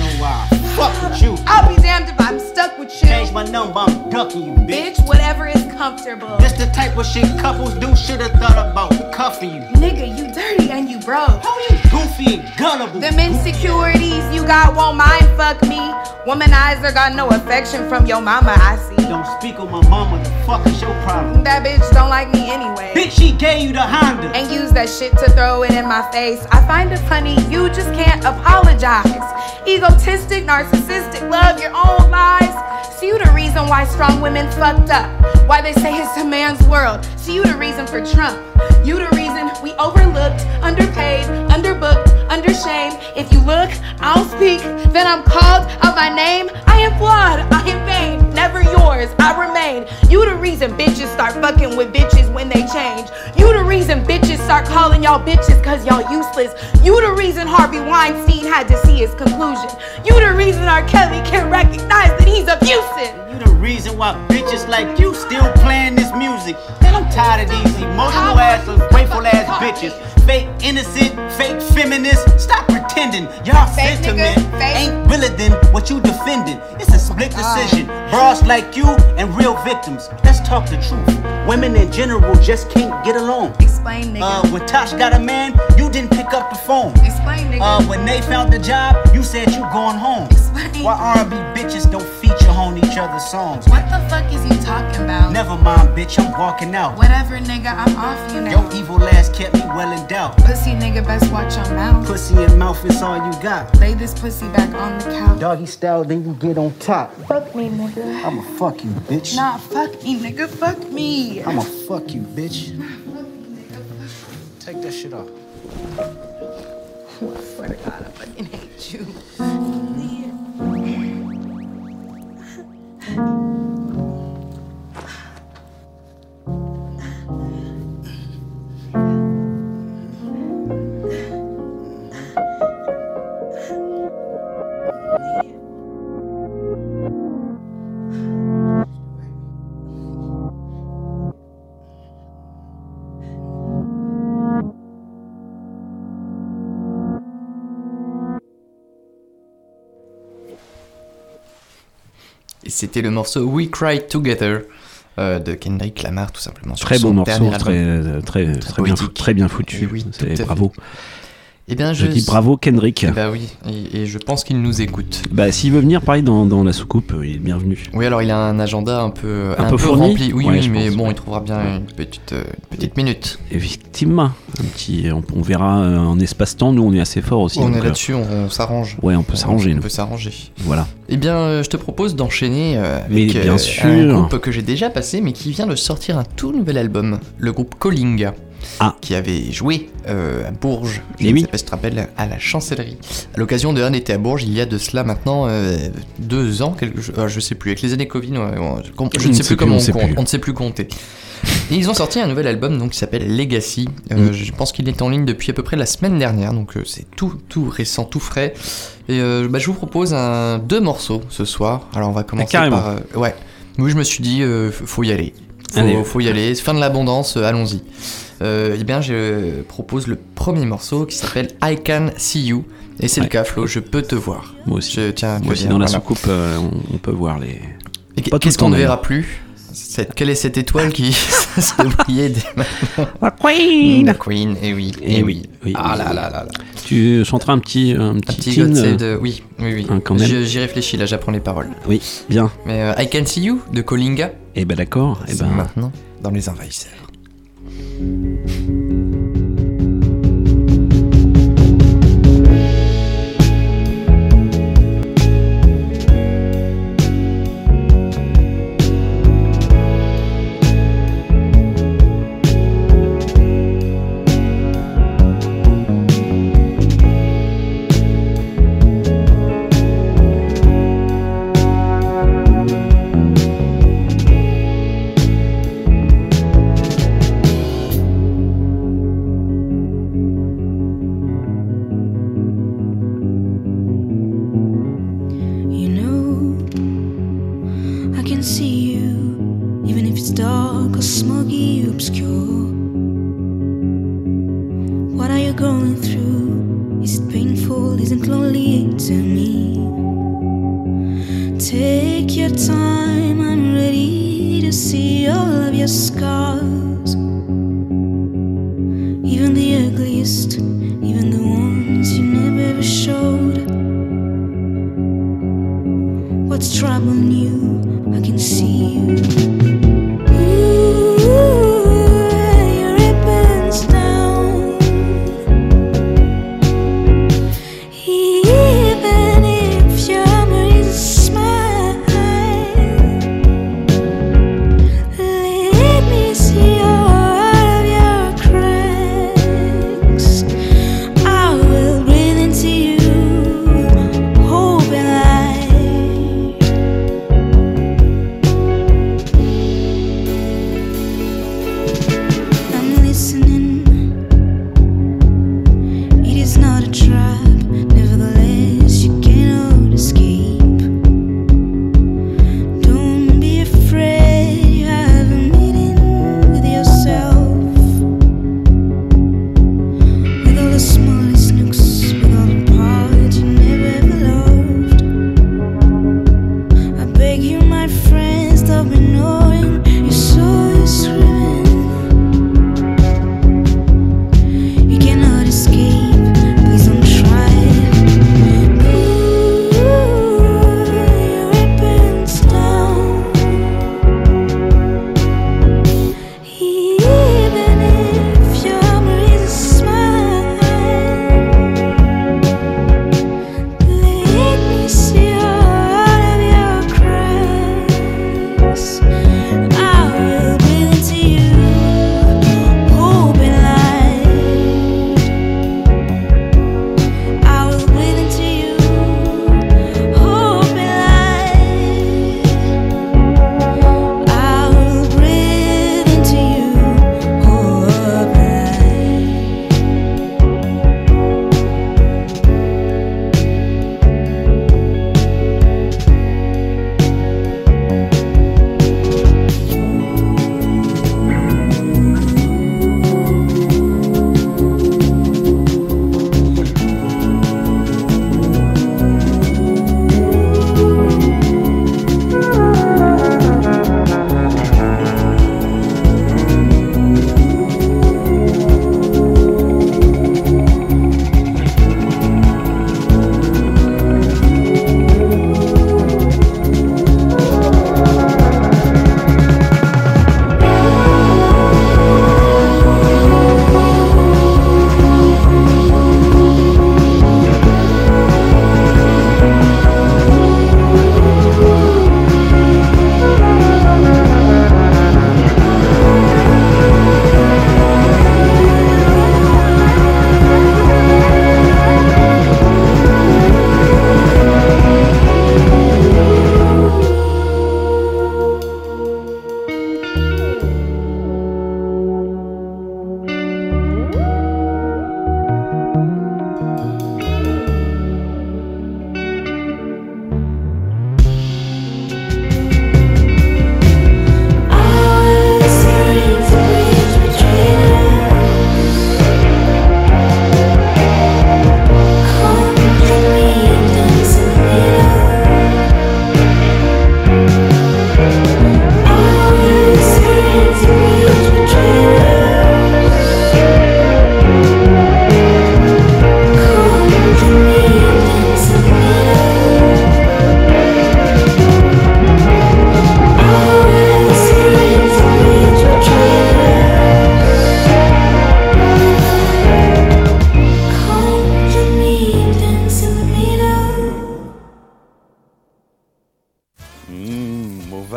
와. With you. I'll be damned if I'm stuck with you. Change my number, I'm ducking you, bitch. Bitch, whatever is comfortable. This the type of shit couples do. Should've thought about cuffing you. Nigga, you dirty and you broke. How you goofy and gunnable? Them insecurities you got won't mind fuck me. Womanizer got no affection from your mama, I see. Don't speak on my mama. The fuck is your problem? That bitch don't like me anyway. Bitch, she gave you the Honda. And use that shit to throw it in my face. I find it funny, you just can't apologize. Egotistic, narcissistic, love your own lies. See you the reason why strong women fucked up. Why they say it's a man's world. See you the reason for Trump. You the reason we overlooked, underpaid, underbooked, undershamed. If you look, I'll speak. Then I'm called out by name. I am flawed. I remain. You the reason bitches start fucking with bitches when they change. You the reason bitches start calling y'all bitches cause y'all useless. You the reason Harvey Weinstein had to see his conclusion. You the reason R. Kelly can't recognize that he's abusive. You the reason why bitches like you still playing this music. And I'm tired of these emotional ass, grateful ass bitches. Fake innocent, fake feminist. Stop pretending. Y'all Fake sentiment nigga, ain't realer than what you defending. It's a split decision. Bras like you and real victims. Let's talk the truth. Women in general just can't get along. Explain, nigga. Uh, when Tosh got a man, you didn't pick up the phone. Explain, nigga. Uh, when they found the job, you said you going home. Explain. Why R&B bitches don't feature on each other's songs? What the fuck is you talking about? Never mind, bitch, I'm walking out. Whatever, nigga, I'm off you now. Your evil ass kept me well in doubt. Pussy nigga, best watch your mouth. Pussy and mouth is all you got. Lay this pussy back on the couch. Doggy style, then you get on top. Fuck me, nigga. I'ma fuck you, bitch. Nah, fuck me, nigga. Fuck me. I'ma fuck you, bitch. Take that shit off. <laughs> I swear to God, I fucking hate you. C'était le morceau We Cry Together euh, de Kendrick Lamar, tout simplement. Très bon morceau, dernier très, très, très, bien, très bien foutu. Oui, fait. Eh bien, Je je, dis bravo Kendrick. Ben oui, et, et je pense qu'il nous écoute. Bah, s'il veut venir pareil dans, dans la soucoupe, il est bienvenu. Oui, alors il a un agenda un peu, Un peu fourni rempli. Oui, Ouais, oui, je mais pense, bon, ouais. il trouvera bien une petite, euh, une petite minute. Effectivement, un petit, on, on verra euh, en espace-temps. Nous, on est assez fort aussi. on donc, est euh, là-dessus, on, on s'arrange. Ouais, on peut s'arranger. On peut s'arranger. Voilà. Eh bien, euh, je te propose d'enchaîner euh, avec bien euh, sûr. un groupe que j'ai déjà passé, mais qui vient de sortir un tout nouvel album, le groupe Calling, Ah. qui avait joué euh, à Bourges, je ne oui. sais pas si tu te rappelles, à la Chancellerie, à l'occasion d'un été à Bourges, il y a de cela maintenant euh, deux ans, quelque, euh, je sais plus, avec les années Covid, ouais, je, On ne sais ne plus sait plus, comment on on, compte, on ne sait plus compter. Et ils ont sorti un nouvel album donc qui s'appelle Legacy. Euh, Mm. Je pense qu'il est en ligne depuis à peu près la semaine dernière, donc euh, c'est tout tout récent, tout frais. Et euh, bah, je vous propose un deux morceaux ce soir. Alors on va commencer Ah, carrément. par ouais. Oui, je me suis dit faut y aller. Faut, Allez. faut y aller. Fin de l'abondance, allons-y. Euh, eh bien, je propose le premier morceau qui s'appelle I Can See You. Et c'est le cas, Flo, je peux te voir. Moi aussi. Je tiens Moi aussi, dire, dans la soucoupe, euh, on, on peut voir les. Qu'est-ce qu'on ne verra plus? Cette- Quelle est cette étoile qui <laughs> se brillait dès maintenant La Queen La Queen, et oui, et, Eh oui. oui, Ah oui, là là là là. Tu chanteras un petit, un Un petit, petit teen, God euh, Oui, oui, oui. hein, quand même. Je- J'y réfléchis, là, j'apprends les paroles. Oui, bien. Mais euh, I Can See You de Kolinga, Eh ben d'accord. Eh ben, maintenant dans Les Envahisseurs. Thank you. Lonely? Tell me. Take your time, I'm ready to see all of your scars.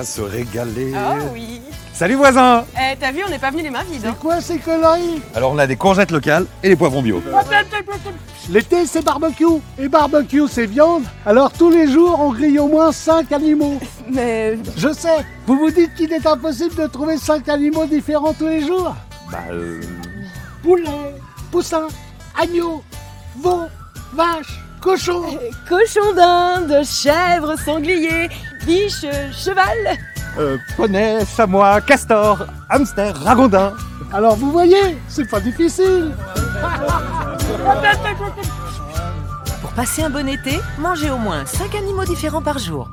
Va se régaler. Oh oui. Salut voisin Eh, t'as vu, on n'est pas venu les mains vides. hein. quoi ces conneries Alors on a des courgettes locales et des poivrons bio. L'été, c'est barbecue. Et barbecue, c'est viande. Alors tous les jours, on grille au moins 5 animaux. <laughs> Mais. Je sais. Vous vous dites qu'il est impossible de trouver 5 animaux différents tous les jours Bah euh... Poulet, poussin, agneau, veau, vache, cochon. Cochon d'Inde, chèvre, sanglier, biche, cheval. euh, poney, chamois, castor, hamster, ragondin. Alors vous voyez, c'est pas difficile. Pour passer un bon été, mangez au moins 5 animaux différents par jour.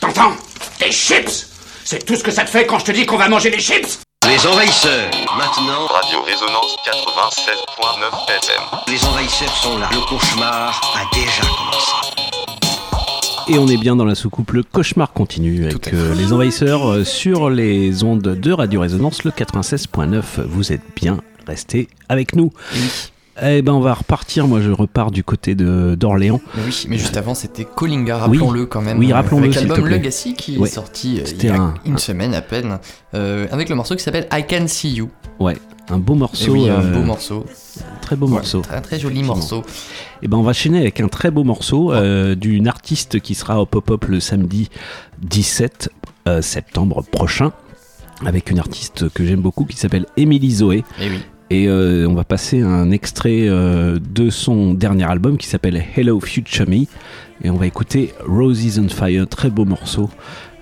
T'entends Des chips C'est tout ce que ça te fait quand je te dis qu'on va manger des chips Les envahisseurs, maintenant. Radio Résonance 96.9 FM. Les envahisseurs sont là. Le cauchemar a déjà commencé. Et on est bien dans la soucoupe, le cauchemar continue avec euh, les envahisseurs euh, sur les ondes de Radio Résonance, le 96.9. Vous êtes bien restés avec nous. Eh ben on va repartir, moi je repars du côté de d'Orléans. Oui, mais juste avant c'était Colinga, Oui. rappelons-le quand même. Oui, euh, rappelons-le, Avec l'album. Legacy qui Ouais. est sorti euh, il y a un- une semaine à peine, euh, avec le morceau qui s'appelle I Can See You. Ouais, un beau morceau. Et oui, un euh, beau morceau. Très beau Ouais, morceau. Très, très joli morceau. Et ben on va chaîner avec un très beau morceau euh, d'une artiste qui sera au pop-up le samedi 17 euh, septembre prochain avec une artiste que j'aime beaucoup qui s'appelle Émilie Zoé. Et oui. Et euh, on va passer un extrait euh, de son dernier album qui s'appelle Hello Future Me. Et on va écouter Roses on Fire, très beau morceau.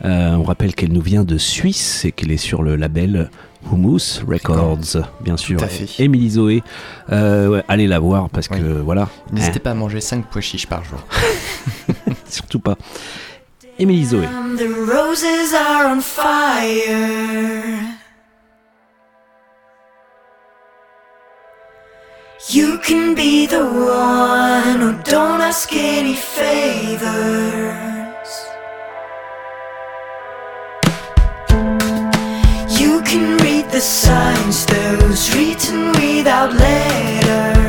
Euh, on rappelle qu'elle nous vient de Suisse et qu'elle est sur le label Hummus Records, bien sûr. Tout à fait. Émilie Zoé, euh, ouais, allez la voir parce que voilà. N'hésitez Hein, pas à manger 5 pois chiches par jour. <laughs> surtout pas. Émilie Zoé. The roses are on fire. You can be the one who don't ask any favors. You can read the signs, those written without letters.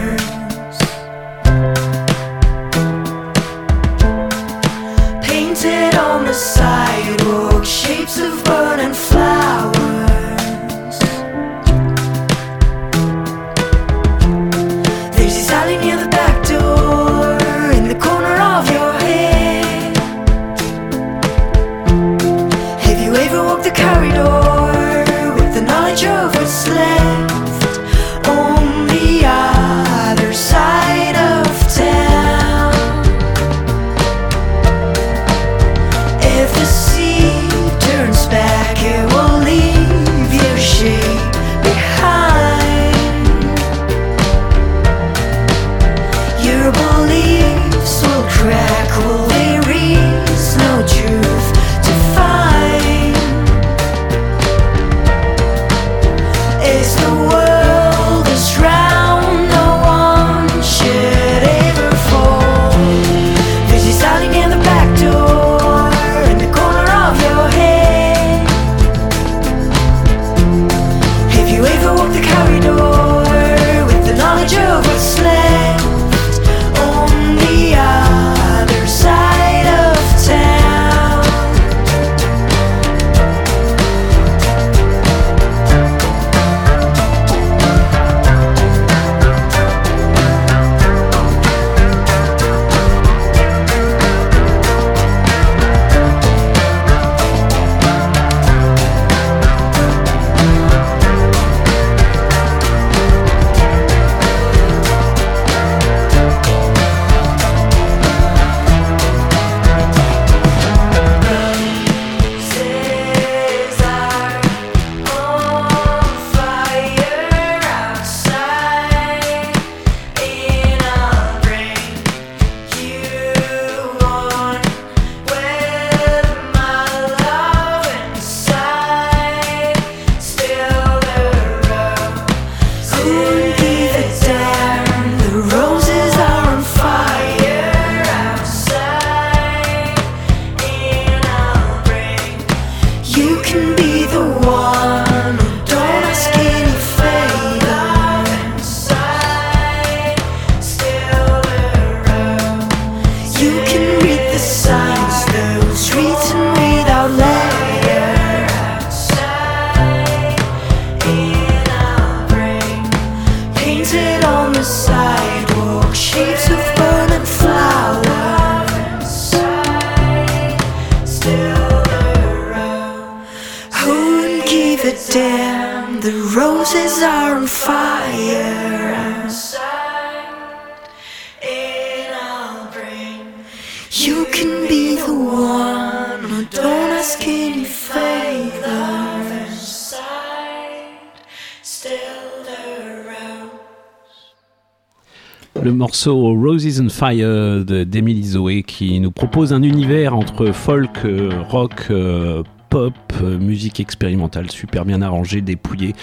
Morceau Roses and Fire de- d'Emily Zoé qui nous propose un univers entre folk, euh, rock, euh, pop, euh, musique expérimentale, super bien arrangé, dépouillé.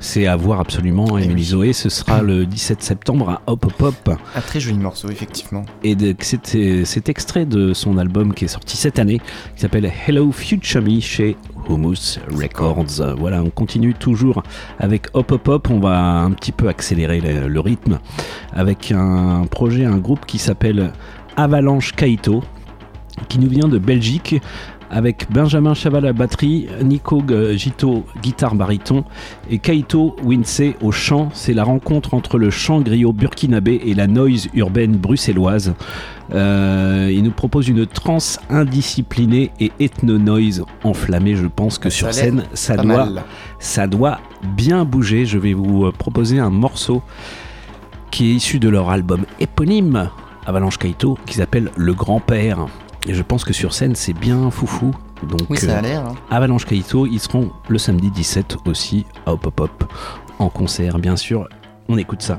C'est à voir absolument. Emily Zoé, ce sera le 17 septembre à Hop Hop Hop. Un très joli morceau, effectivement. Et c'est c'est extrait de son album qui est sorti cette année, qui s'appelle Hello Future Me chez Records. Voilà, on continue toujours avec Hop Hop Hop. On va un petit peu accélérer le rythme avec un projet, un groupe qui s'appelle Avalanche Kaito, qui nous vient de Belgique. Avec Benjamin Chaval à batterie, Nico Gito guitare baryton et Kaito Wince au chant. C'est la rencontre entre le chant griot burkinabé et la noise urbaine bruxelloise. Euh, il nous propose une trance indisciplinée et ethno-noise enflammée. Je pense que Ça sur scène, ça doit, mal. ça doit bien bouger. Je vais vous euh, proposer un morceau qui est issu de leur album éponyme, Avalanche Kaito, qui s'appelle Le Grand-Père. Et je pense que sur scène, c'est bien foufou. Donc, Oui, ça a euh, l'air, hein. Avalanche Kaito, ils seront le samedi 17 aussi à Hop Hop Hop, en concert, bien sûr. On écoute ça.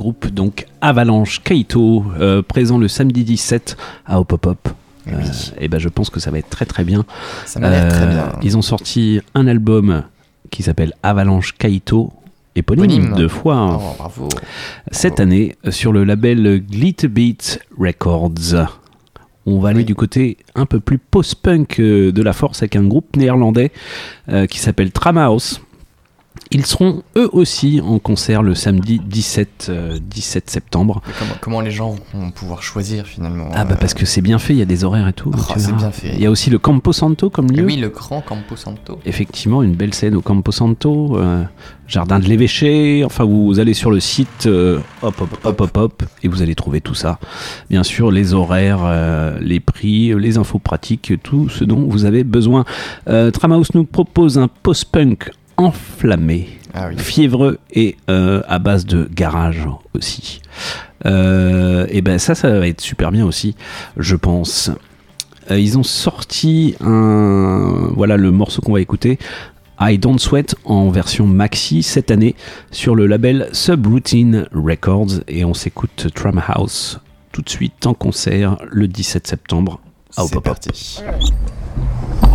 Groupe donc Avalanche Kaito, euh, présent le samedi 17 à Hop Hop Hop. Euh, et ben je pense que ça va être très très bien. Ça m'a l'air très bien. Ils ont sorti un album qui s'appelle Avalanche Kaito, éponyme, deux fois. Oh, bravo. Cette année euh, sur le label Glitterbeat Records. On va aller du côté un peu plus post-punk euh, de la force avec un groupe néerlandais euh, qui s'appelle Tramhouse. Ils seront eux aussi en concert le samedi 17, euh, 17 septembre. Comment, comment les gens vont pouvoir choisir finalement Ah bah parce que c'est bien fait, il y a des horaires et tout. Oh, c'est bien fait. Il y a aussi le Campo Santo comme lieu. Oui, le grand Campo Santo. Effectivement, une belle scène au Campo Santo, euh, jardin de l'évêché. Enfin, vous allez sur le site, euh, hop, hop, hop, hop, hop, et vous allez trouver tout ça. Bien sûr, les horaires, les prix, les infos pratiques, tout ce dont vous avez besoin. Tramhouse nous propose un post-punk enflammé, fiévreux et euh, à base de garage aussi. Euh, et ben ça, ça va être super bien aussi, je pense. Euh, ils ont sorti un. Voilà le morceau qu'on va écouter. I Don't Sweat en version maxi cette année sur le label Subroutine Records et on s'écoute Tram House tout de suite en concert le 17 septembre à Hop Hop Hop.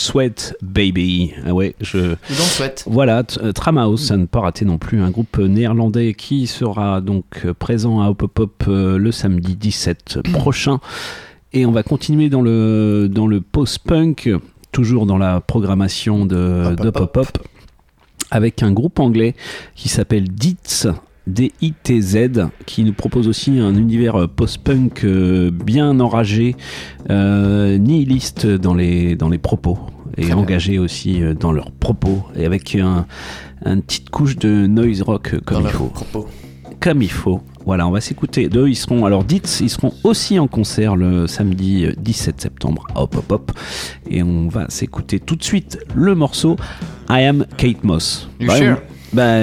Sweat baby. Ah ouais, je. Don't sweat. Voilà, euh, Tramhouse, ça ne pas rater non plus, un groupe néerlandais qui sera donc euh, présent à Hop Hop Hop euh, le samedi 17 prochain. Et on va continuer dans le, dans le post-punk, toujours dans la programmation de, de Hop Hop Hop, avec un groupe anglais qui s'appelle Dietz. D-I-T-Z, qui nous propose aussi un univers euh, post-punk euh, bien enragé, euh, nihiliste dans les, dans les propos, et engagé aussi dans leurs propos, et avec un, une petite couche de noise rock comme Dans il faut. propos. Comme il faut. Voilà, on va s'écouter. Deux, ils seront, alors dites, ils seront aussi en concert le samedi euh, 17 septembre Hop Hop Hop. Et on va s'écouter tout de suite le morceau I Am Kate Moss. You Bah, sure? on, bah,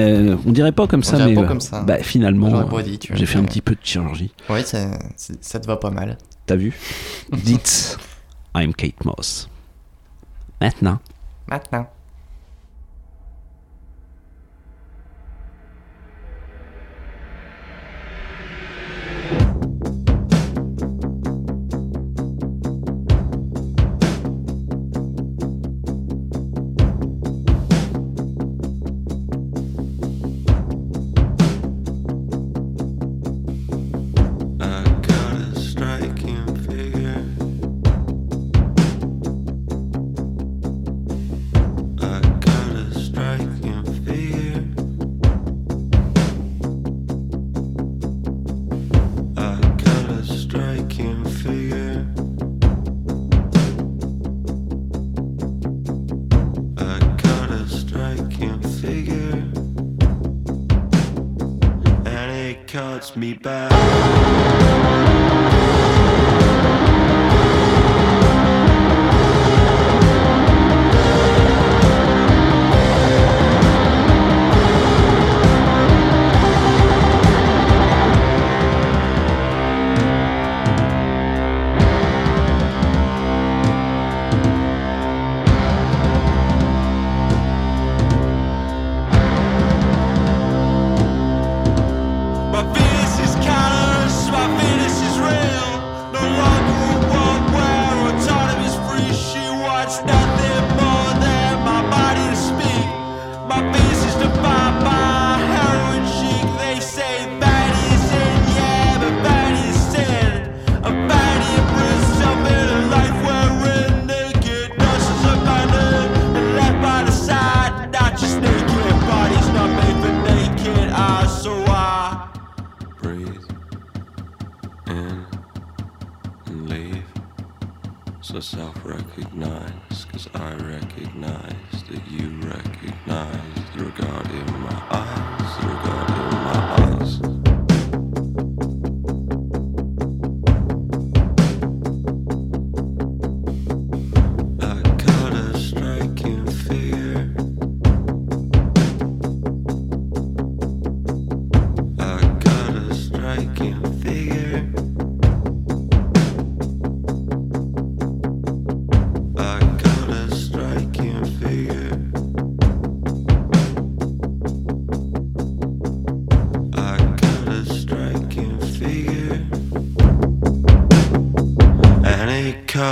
on dirait pas comme On ça, mais pas bah, comme ça. bah, finalement, j'ai fait un petit peu de chirurgie. Oui, ça, te va pas mal. T'as vu? Dites I Am Kate Moss. Maintenant. Maintenant.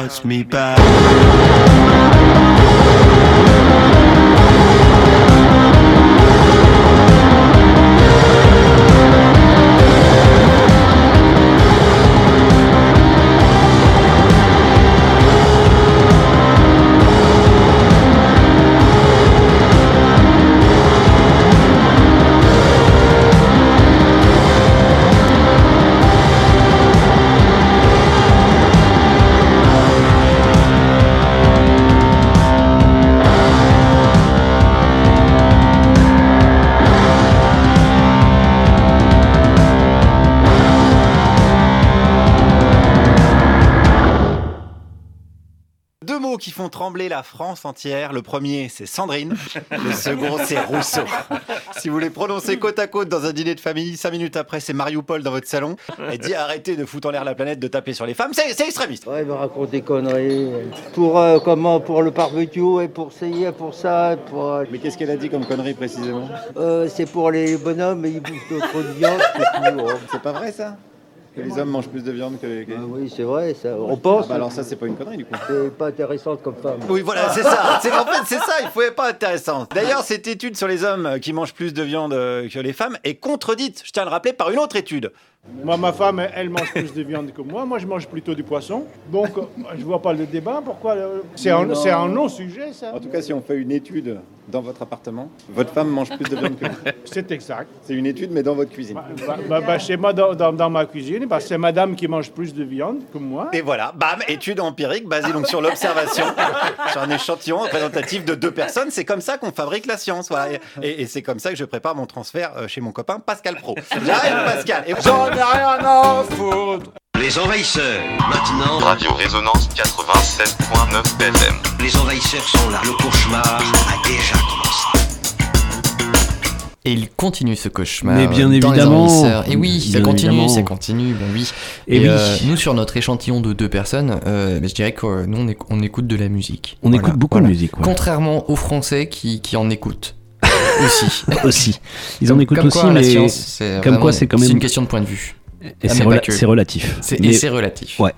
It cuts me back. La France entière. Le premier, c'est Sandrine. Le second, c'est Rousseau. Si vous les prononcez côte à côte dans un dîner de famille, cinq minutes après, c'est Mariupol dans votre salon. Elle dit arrêtez de foutre en l'air la planète, de taper sur les femmes. C'est extrémiste. Ouais, il me raconte des conneries. Pour euh, comment? Pour le barbecue et pour ça, pour ça. Pour, euh, Mais qu'est-ce qu'elle a dit comme connerie précisément? Euh, c'est pour les bonhommes, ils bouffent trop de viande. C'est pas vrai ça? Que les hommes mangent plus de viande que les. Ah oui, c'est vrai, ça. On pense. Ah bah alors ça, c'est pas une connerie du coup. C'est pas intéressant comme femme. Oui, voilà, c'est ça. C'est en fait, c'est ça. Il faut être pas intéressant. D'ailleurs, cette étude sur les hommes qui mangent plus de viande euh, que les femmes est contredite. Je tiens à le rappeler par une autre étude. Moi, ma femme, elle- mange plus de viande que moi. Moi, je mange plutôt du poisson. Donc, je vois pas le débat. Pourquoi euh, C'est un, c'est un non-sujet, ça. En tout cas, si on fait une étude dans votre appartement, votre femme mange plus de viande que vous. C'est exact. C'est une étude, mais dans votre cuisine. Bah, bah, bah, chez moi, dans, dans- dans ma cuisine, bah, c'est madame qui mange plus de viande que moi. Et voilà, bam, étude empirique basée donc sur l'observation, <laughs> sur un échantillon représentatif de deux personnes. C'est comme ça qu'on fabrique la science. Voilà. Et, c'est comme ça que je prépare mon transfert euh, chez mon copain Pascal Pro. J'arrive, Pascal. Et ai rien à foutre. Les envahisseurs, maintenant. Radio Résonance 87.9 FM. Les envahisseurs sont là. Le cauchemar a déjà commencé. Et il continue ce cauchemar. Mais bien dans Les évidemment. Et oui, ça continue, évidemment. ça continue, ben oui. Et Et, oui. euh, nous, sur notre échantillon de deux personnes, euh, je dirais que euh, nous, on, éc- on écoute de la musique. On écoute beaucoup de musique, ouais. Contrairement aux Français qui, qui en écoutent. <laughs> aussi. aussi. Ils en écoutent comme aussi, quoi, mais science, comme quoi c'est quand même C'est une question de point de vue. Et Ah, c'est rela- c'est relatif. Et c'est relatif. Ouais.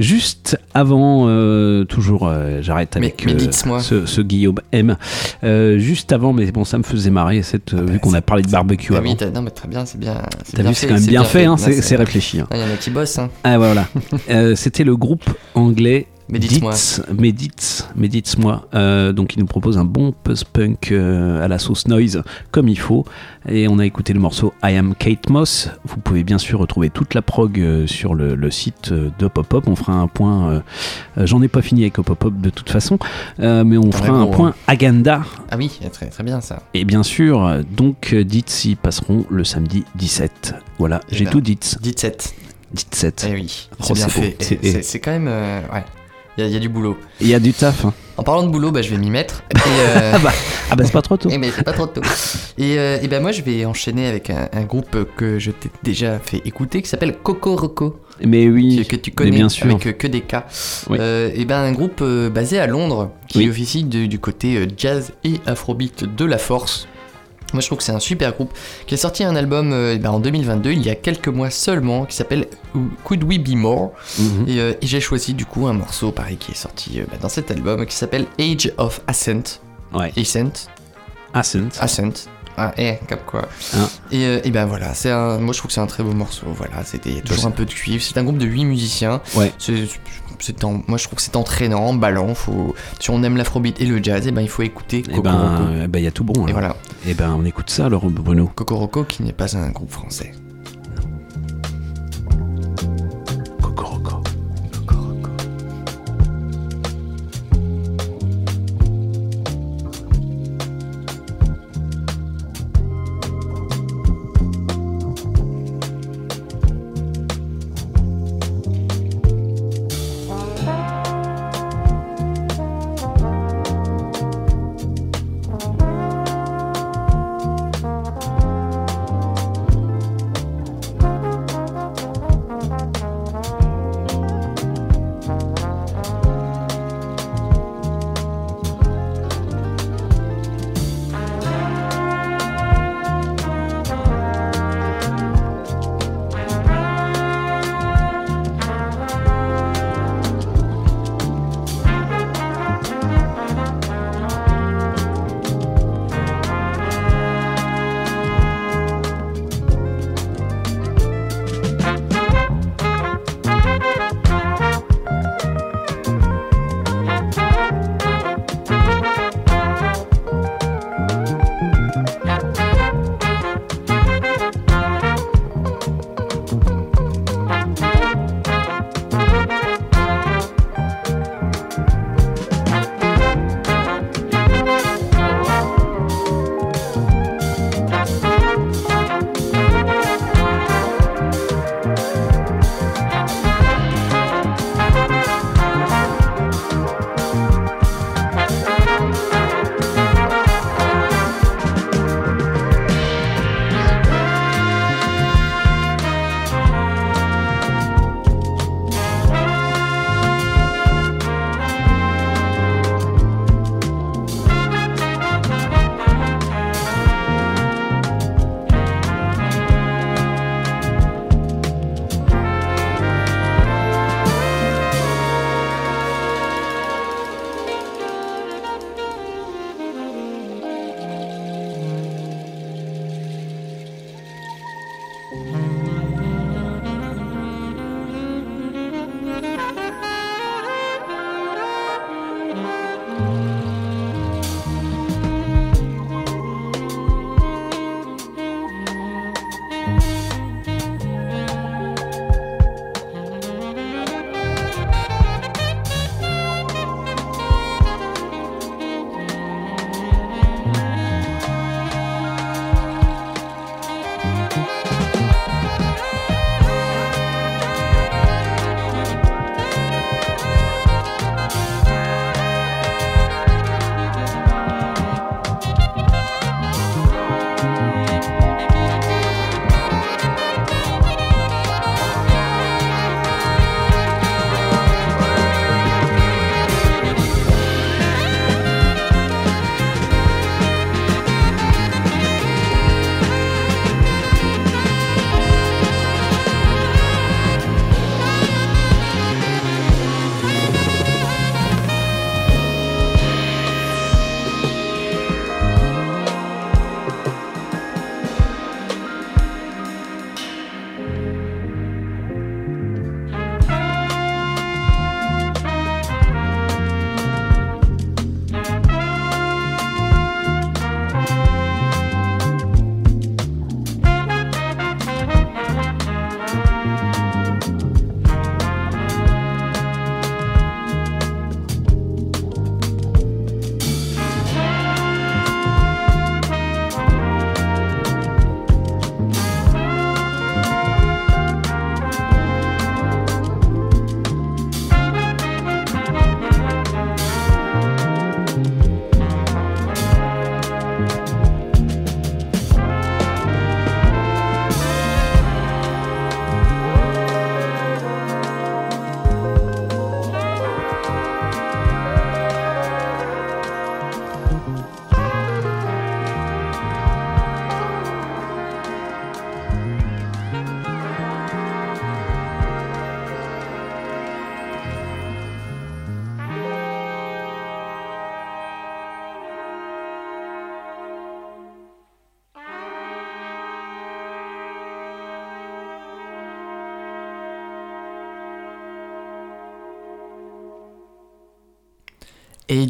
Juste avant, euh, toujours, euh, j'arrête avec mais euh, ce, ce Guillaume M. Juste avant, mais bon, ça me faisait marrer, cette, euh, vu qu'on a parlé de barbecue Ah avant. oui, non, mais très bien, c'est bien. T'as vu, c'est quand même bien fait, hein, c'est réfléchi. hein. Ah, Il y en a qui bossent. Hein. Ah voilà. C'était le groupe anglais Dites, mais dites-moi. Euh, donc il nous propose un bon post-punk euh, à la sauce noise comme il faut. Et on a écouté le morceau I Am Kate Moss. Vous pouvez bien sûr retrouver toute la prog euh, sur le, le site de Pop Up. On fera un point. euh, J'en ai pas fini avec Pop Up de toute façon, mais on fera un point hein. agenda. Ah oui, très, très bien ça. Et bien sûr, donc Dites y passeront le samedi 17. Voilà, Eh j'ai ben, tout dit. 17. 17. Eh oui, Oh, c'est bien c'est beau. fait. C'est- Et C'est quand même. ouais. Il y, a- il y a du boulot. Il y a du taf. hein. En parlant de boulot, bah, je vais m'y mettre. Et, <laughs> euh, Ah bah, ah bah, c'est pas trop tôt. Eh, mais c'est pas trop tôt. Et, euh, et ben moi, je vais enchaîner avec un, un groupe que je t'ai déjà fait écouter qui s'appelle Coco Roco. Mais oui, que, que tu connais bien sûr. avec euh, que des cas. Oui. Euh, et ben un groupe basé à Londres qui Oui. officie de- du côté jazz et afrobeat de la force. Moi je trouve que c'est un super groupe qui a sorti un album euh, eh ben, en 2022 il y a quelques mois seulement qui s'appelle Could We Be More? Mhm. et, euh, et j'ai choisi du coup un morceau pareil qui est sorti euh, bah, dans cet album qui s'appelle Age of Ascent. Ouais. Ascent. Ascent. Ascent. Ah, eh, comme quoi. Hein. Et, euh, et ben voilà, c'est un, moi je trouve que c'est un très beau morceau. Voilà, c'était toujours un peu de cuivre. C'est un groupe de 8 musiciens. Ouais. C'est, c'est en- moi je trouve que c'est entraînant, emballant. Faut, si on aime l'afrobeat et le jazz, et ben il faut écouter Et Coco ben, euh, ben, il y a tout bon. Et alors. voilà. Et ben, on écoute ça alors, Bruno. Coco Roco qui n'est pas un groupe français.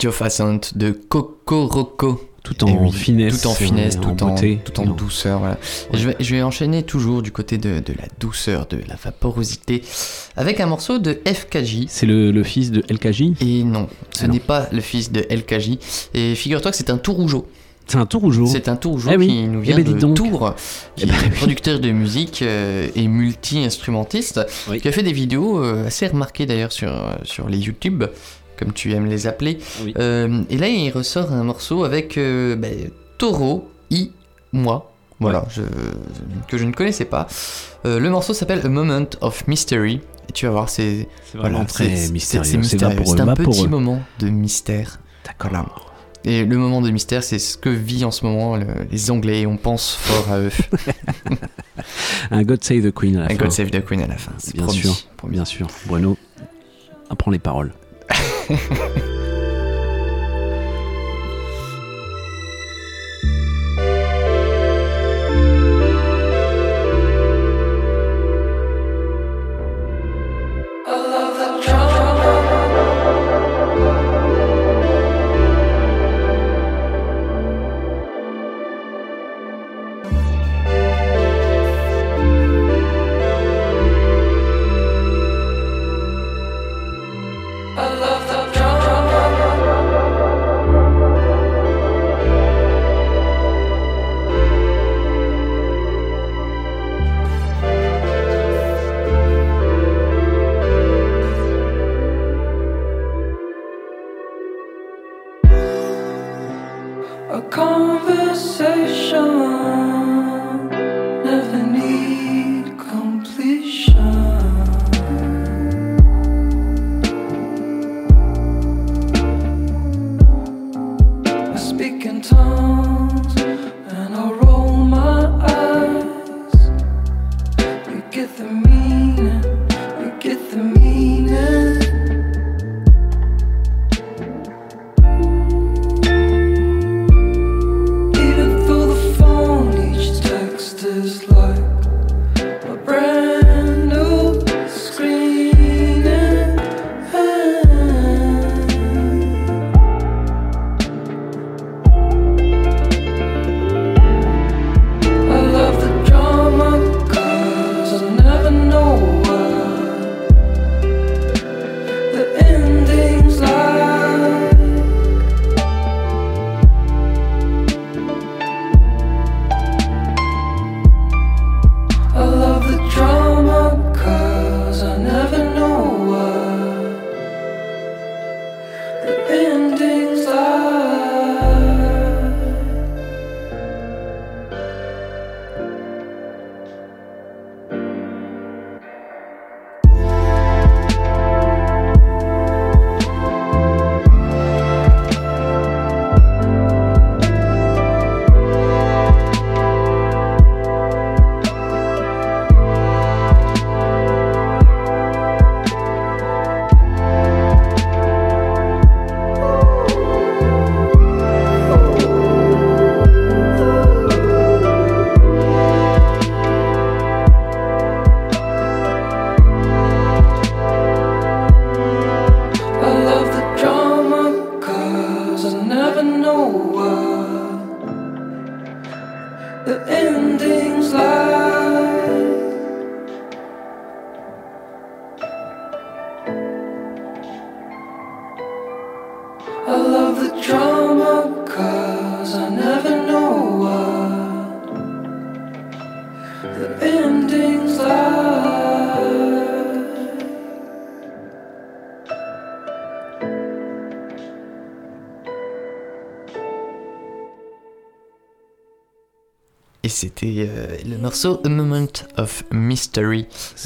Age of Ascent de Kokoroko. Tout en Eh oui, finesse, tout en finesse, tout en beauté. tout en douceur. Voilà. Je, vais, je vais enchaîner toujours du côté de, de la douceur, de la vaporosité, avec un morceau de FKJ. C'est le, le fils de LKJ Et non, ce Ah n'est pas le fils de LKJ. Et figure-toi que c'est un tout rougeau. C'est un tout rougeau. C'est un tout rougeau Ah oui. qui nous Eh vient ben, de. Tours, qui Eh ben, est oui. producteur de musique euh, et multi-instrumentiste, qui a fait des vidéos euh, assez remarquées d'ailleurs sur, euh, sur les YouTube, comme tu aimes les appeler. Euh, et là, il ressort un morceau avec euh, ben, Toro, I, moi. Voilà, je- que je ne connaissais pas. Euh, le morceau s'appelle A Moment of Mystery. Et tu vas voir, c'est vraiment très c'est- mystérieux, C'est un petit moment de mystère. D'accord. Et le moment de mystère, c'est ce que vit en ce moment le- les Anglais. et On pense fort à eux. <laughs> Un God Save the Queen à la Un fin. God Save the Queen à la fin. Bien promis. sûr, bien sûr. Bruno, apprends les paroles. Ha ha ha.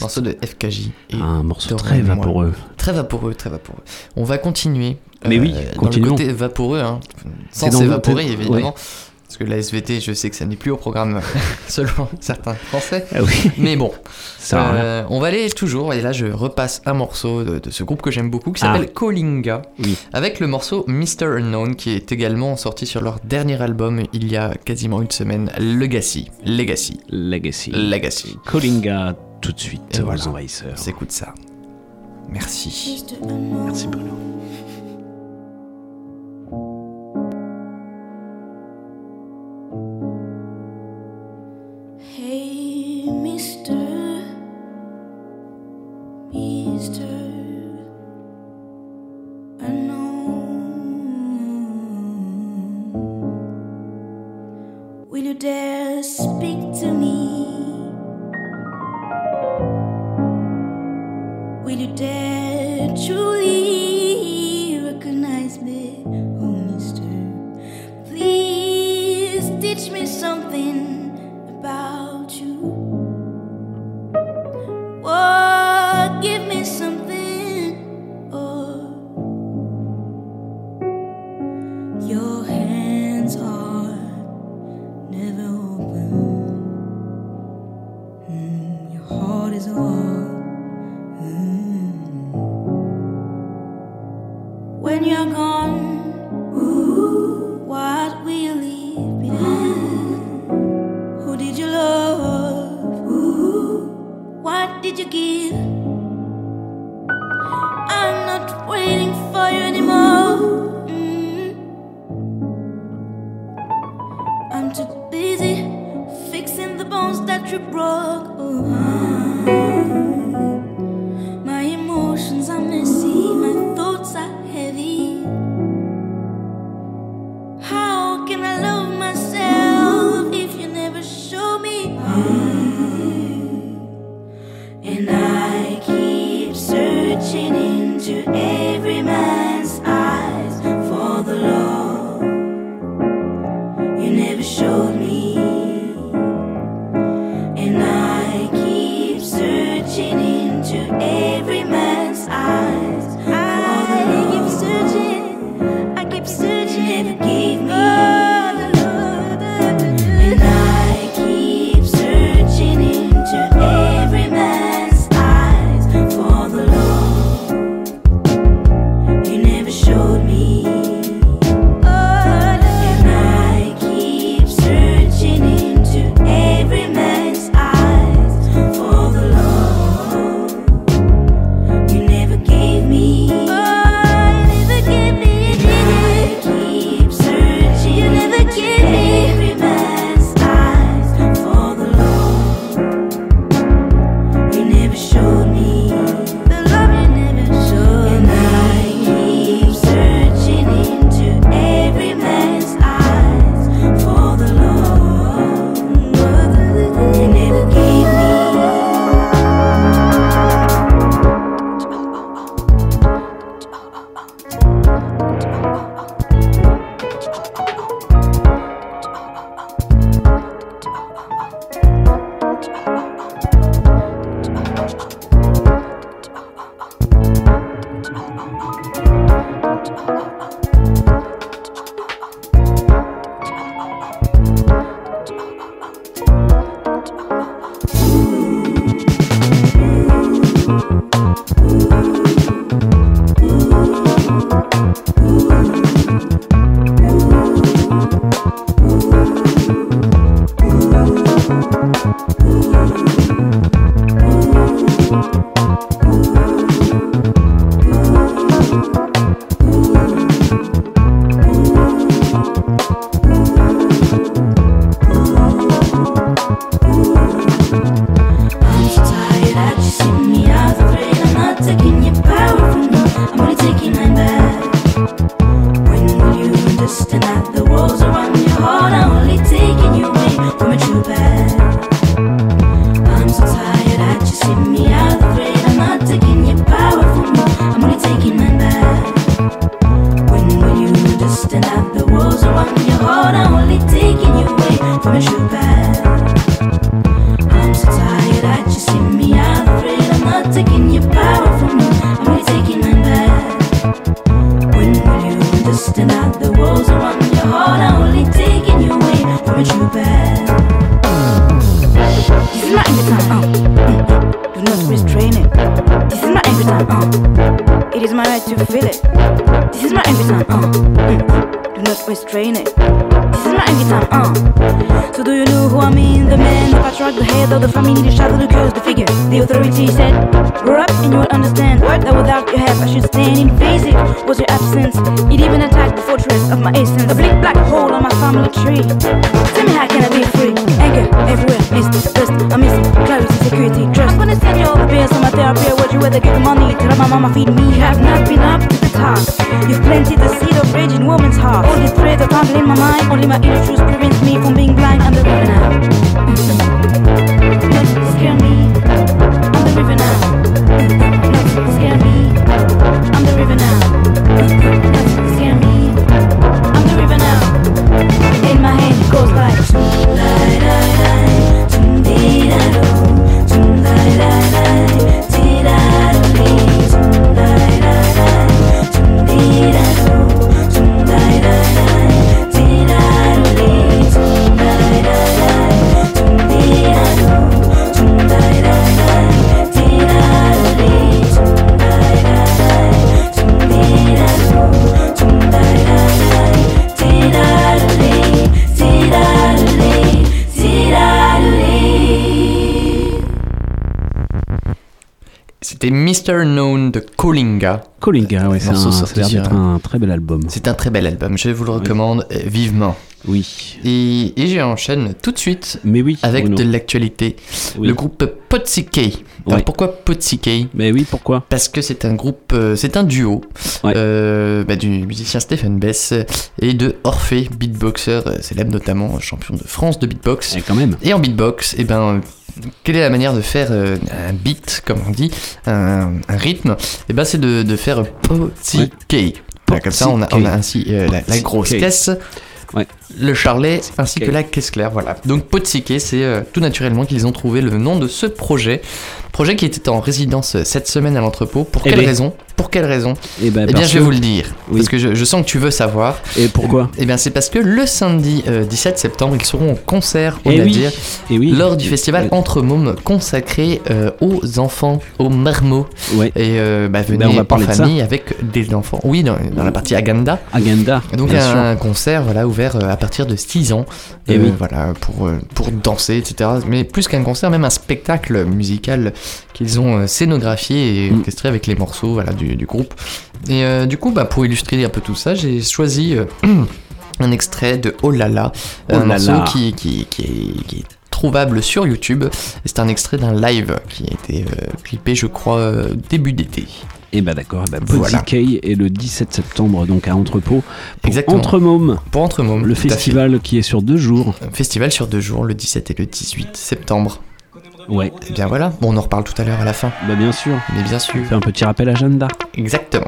Morceau de FKJ. Et Un morceau très vaporeux. Très vaporeux, très vaporeux. On va continuer. Mais oui, dans continuons. le côté vaporeux, hein. sans dans- s'évaporer évidemment. ouais. Parce que la SVT, je sais que ça n'est plus au programme <laughs> selon certains Français. Ah oui. Mais bon, Ça Euh, on va aller toujours, et là je repasse un morceau de, de ce groupe que j'aime beaucoup qui Ah. s'appelle Oui. avec le morceau Mr. Unknown qui est également sorti sur leur dernier album il y a quasiment une semaine, Legacy. Legacy. Legacy. Legacy. Kolinga tout de suite Et aux voilà. envahisseurs. On s'écoute ça. Merci. Merci Bruno. Kolinga. Kolinga, ouais, c'est un, sur- d'être un très bel album. C'est un très bel album, je vous le recommande euh, vivement. Oui. Et, et j'enchaîne tout de suite Mais oui, avec Bruno. de l'actualité. Oui. Le groupe Potsykey. Alors Ouais. pourquoi Potsykey Mais oui, pourquoi? Parce que c'est un groupe, euh, c'est un duo euh, bah, du musicien Stephen Bess et de Orphée, beatboxer euh, célèbre notamment, champion de France de beatbox. Et quand même. Et en beatbox, et ben, euh, quelle est la manière de faire euh, un beat, comme on dit, un, un rythme? Et ben, c'est de, de faire Potsykey. Voilà, comme ça, on a, on a ainsi euh, la, la grosse caisse. Le charlet ainsi que la caisse claire, voilà. Donc Potsykey, c'est euh, tout naturellement qu'ils ont trouvé le nom de ce projet. Projet qui était en résidence euh, cette semaine à l'entrepôt. Pour Eh quelle ben. raison? Pour quelle raison? Eh ben, Eh bien, je vais vous le dire. Oui. Parce que je, je sens que tu veux savoir. Et pourquoi? Eh bien, c'est parce que le samedi euh, 17 septembre, ils seront en concert, on Eh va oui. Eh lors du festival Entre Mômes consacré euh, aux enfants, aux marmots. Ouais. Et euh, bah, venez Ben, on va en parler de ça. famille avec des enfants. Oui, dans, dans la partie Agenda. Agenda. Donc bien sûr. un concert voilà, ouvert euh, à partir de 6 ans. Eh euh, oui. Voilà, pour, euh, pour danser, etc. Mais plus qu'un concert, même un spectacle musical qu'ils ont euh, scénographié et Mm. orchestré avec les morceaux voilà, du, du groupe. Et euh, du coup, bah, pour illustrer un peu tout ça, j'ai choisi euh, <clears throat> un extrait de Oh là là, Oh un morceau là. Qui, qui, qui est, qui est trouvable sur YouTube. Et c'est un extrait d'un live qui a été euh, clippé, je crois, début d'été. Et bah d'accord, eh ben, Voilà. Potsykey est le 17 septembre donc à Entrepôt pour Exactement. Entremôme. Pour Entremôme, Le à fait. festival qui est sur deux jours. Un festival sur deux jours, le 17 et le 18 septembre. Ouais. Et bien voilà, bon, on en reparle tout à l'heure à la fin. Bah bien sûr. Mais bien sûr. Fais un petit rappel agenda. Exactement.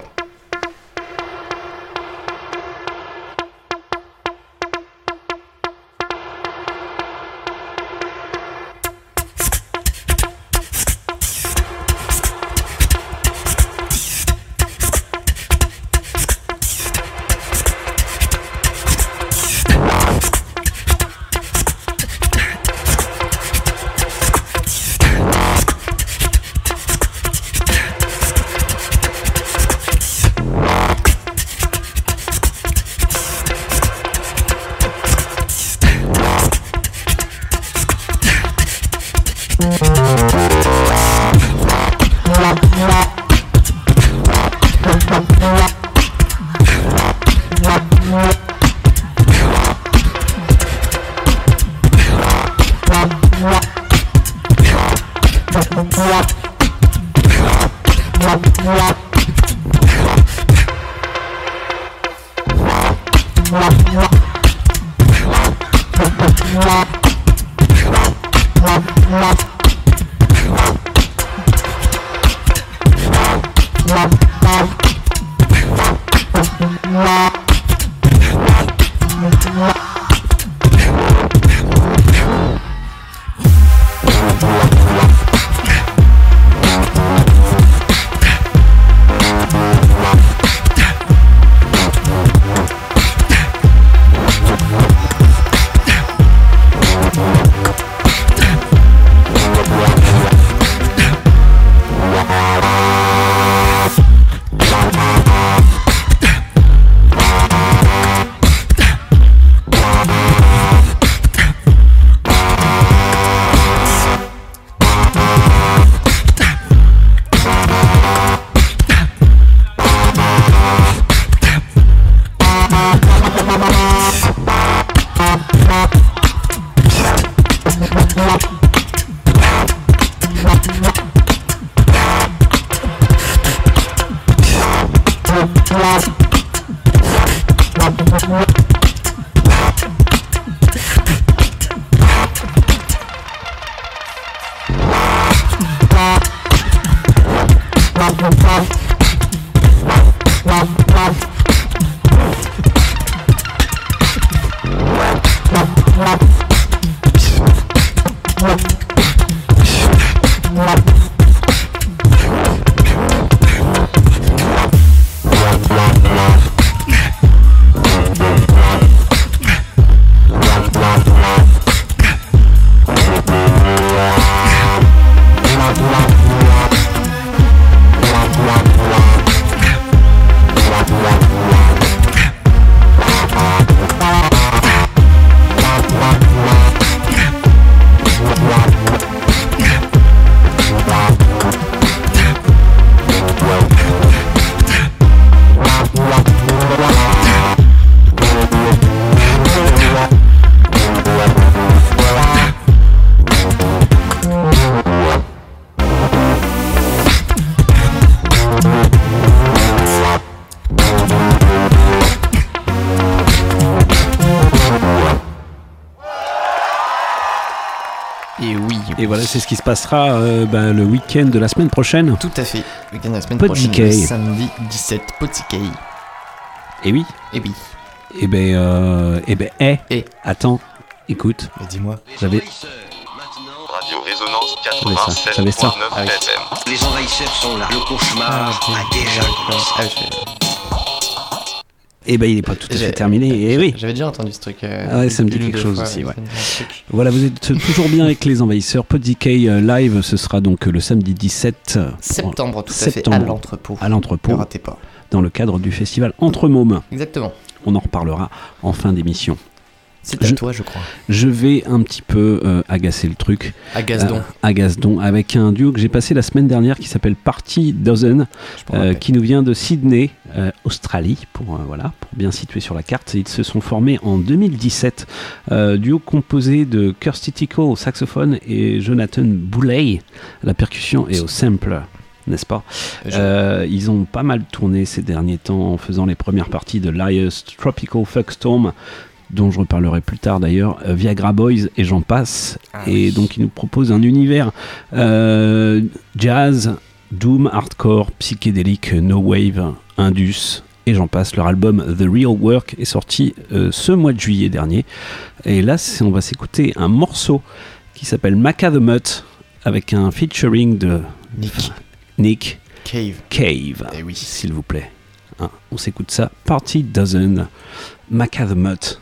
Voilà, c'est ce qui se passera euh, ben, le week-end de la semaine prochaine. Tout à fait. Le week-end de la semaine Pot prochaine, le samedi 17, Potikei. Et oui. Et oui. Et ben, euh, et ben, eh, attends, écoute. dis-moi. J'avais, Radio Résonance J'avais ça, j'avais ça. 87.9 Ah oui. Les envahisseurs sont là. Le cauchemar a déjà commencé. Et ben, il est pas tout à fait terminé. Et oui. J'avais déjà entendu ce truc. euh, Ah ouais, ça me dit quelque chose fois, aussi, ouais. Voilà, vous êtes toujours bien avec les envahisseurs. Pod Decay euh, live, ce sera donc le samedi 17 euh, Septembre, tout à fait, septembre, à l'entrepôt. À l'entrepôt. Ne ratez pas. Dans le cadre du festival Entre Mômes. Exactement. On en reparlera en fin d'émission. C'est à toi, je crois. Je vais un petit peu euh, agacer le truc. Agace donc. Euh, avec un duo que j'ai passé la semaine dernière qui s'appelle Party Dozen, euh, qui nous vient de Sydney, euh, Australie, pour, voilà, pour bien situer sur la carte. Ils se sont formés en 2017. Euh, duo composé de Kirsty Tickle au saxophone et Jonathan Boulay à la percussion et au sampler. N'est-ce pas? Euh, Ils ont pas mal tourné ces derniers temps en faisant les premières parties de Liar's Tropical Fuckstorm, dont je reparlerai plus tard d'ailleurs, euh, Viagra Boys et j'en passe. et donc ils nous proposent un univers euh, jazz, doom, hardcore, psychédélique, no wave, indus. Et j'en passe, leur album The Real Work est sorti euh, ce mois de juillet dernier. Et là, on va s'écouter un morceau qui s'appelle Maca the Mutt avec un featuring de Nick. Nick Cave. Cave, s'il vous plaît. Hein, on s'écoute ça. Party Dozen, Maca the Mutt.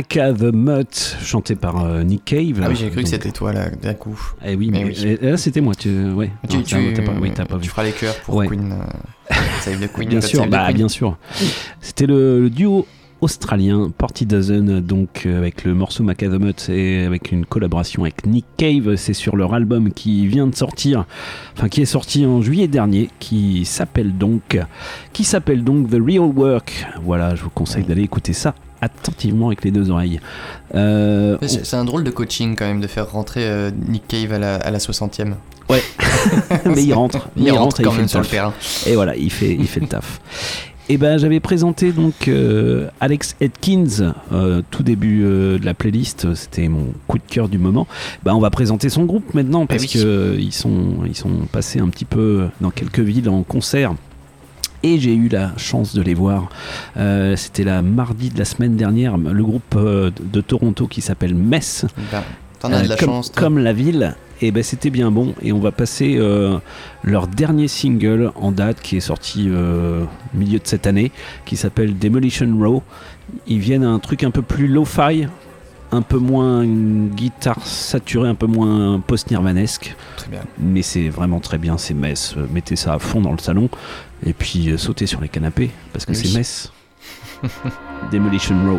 Maca the Mutt, chanté par euh, Nick Cave. Ah oui, j'ai cru que c'était toi là, d'un coup. Eh oui, mais, Mais oui. là c'était moi. Tu, ouais. Tu, Non, tu, pas, oui, t'as pas tu feras les chœurs pour Ouais. Queen. euh, Save the Queen. Bien sûr, bah, Queen. bien sûr. C'était le, le duo australien Party Dozen, donc euh, avec le morceau Macadamut et avec une collaboration avec Nick Cave. C'est sur leur album qui vient de sortir, enfin qui est sorti en juillet dernier, qui s'appelle donc, qui s'appelle donc The Real Work. Voilà, je vous conseille d'aller écouter ça attentivement avec les deux oreilles. Euh, C'est un drôle de coaching quand même de faire rentrer euh, Nick Cave à la, à la 60e. Ouais, <laughs> mais il rentre, Il, rentre et quand il fait même sur le terrain. Et voilà, il fait, il fait le taf. Et ben j'avais présenté donc euh, Alex Atkins euh, tout début euh, de la playlist, c'était mon coup de cœur du moment. Ben on va présenter son groupe maintenant parce oui. que euh, ils sont ils sont passés un petit peu dans quelques villes en concert. Et j'ai eu la chance de les voir. Euh, C'était la mardi de la semaine dernière. Le groupe euh, de Toronto qui s'appelle Mess. Ben, T'en as de la comme, chance. Comme la ville. Et ben c'était bien bon. Et on va passer euh, leur dernier single en date qui est sorti euh, au milieu de cette année, qui s'appelle Demolition Row. Ils viennent à un truc un peu plus lo-fi, un peu moins une guitare saturée, un peu moins post-nirvanesque. Très bien. Mais c'est vraiment très bien, c'est Mess. Euh, Mettez ça à fond dans le salon et puis euh, sautez sur les canapés parce que Oui. c'est Mess. <laughs> Demolition Row.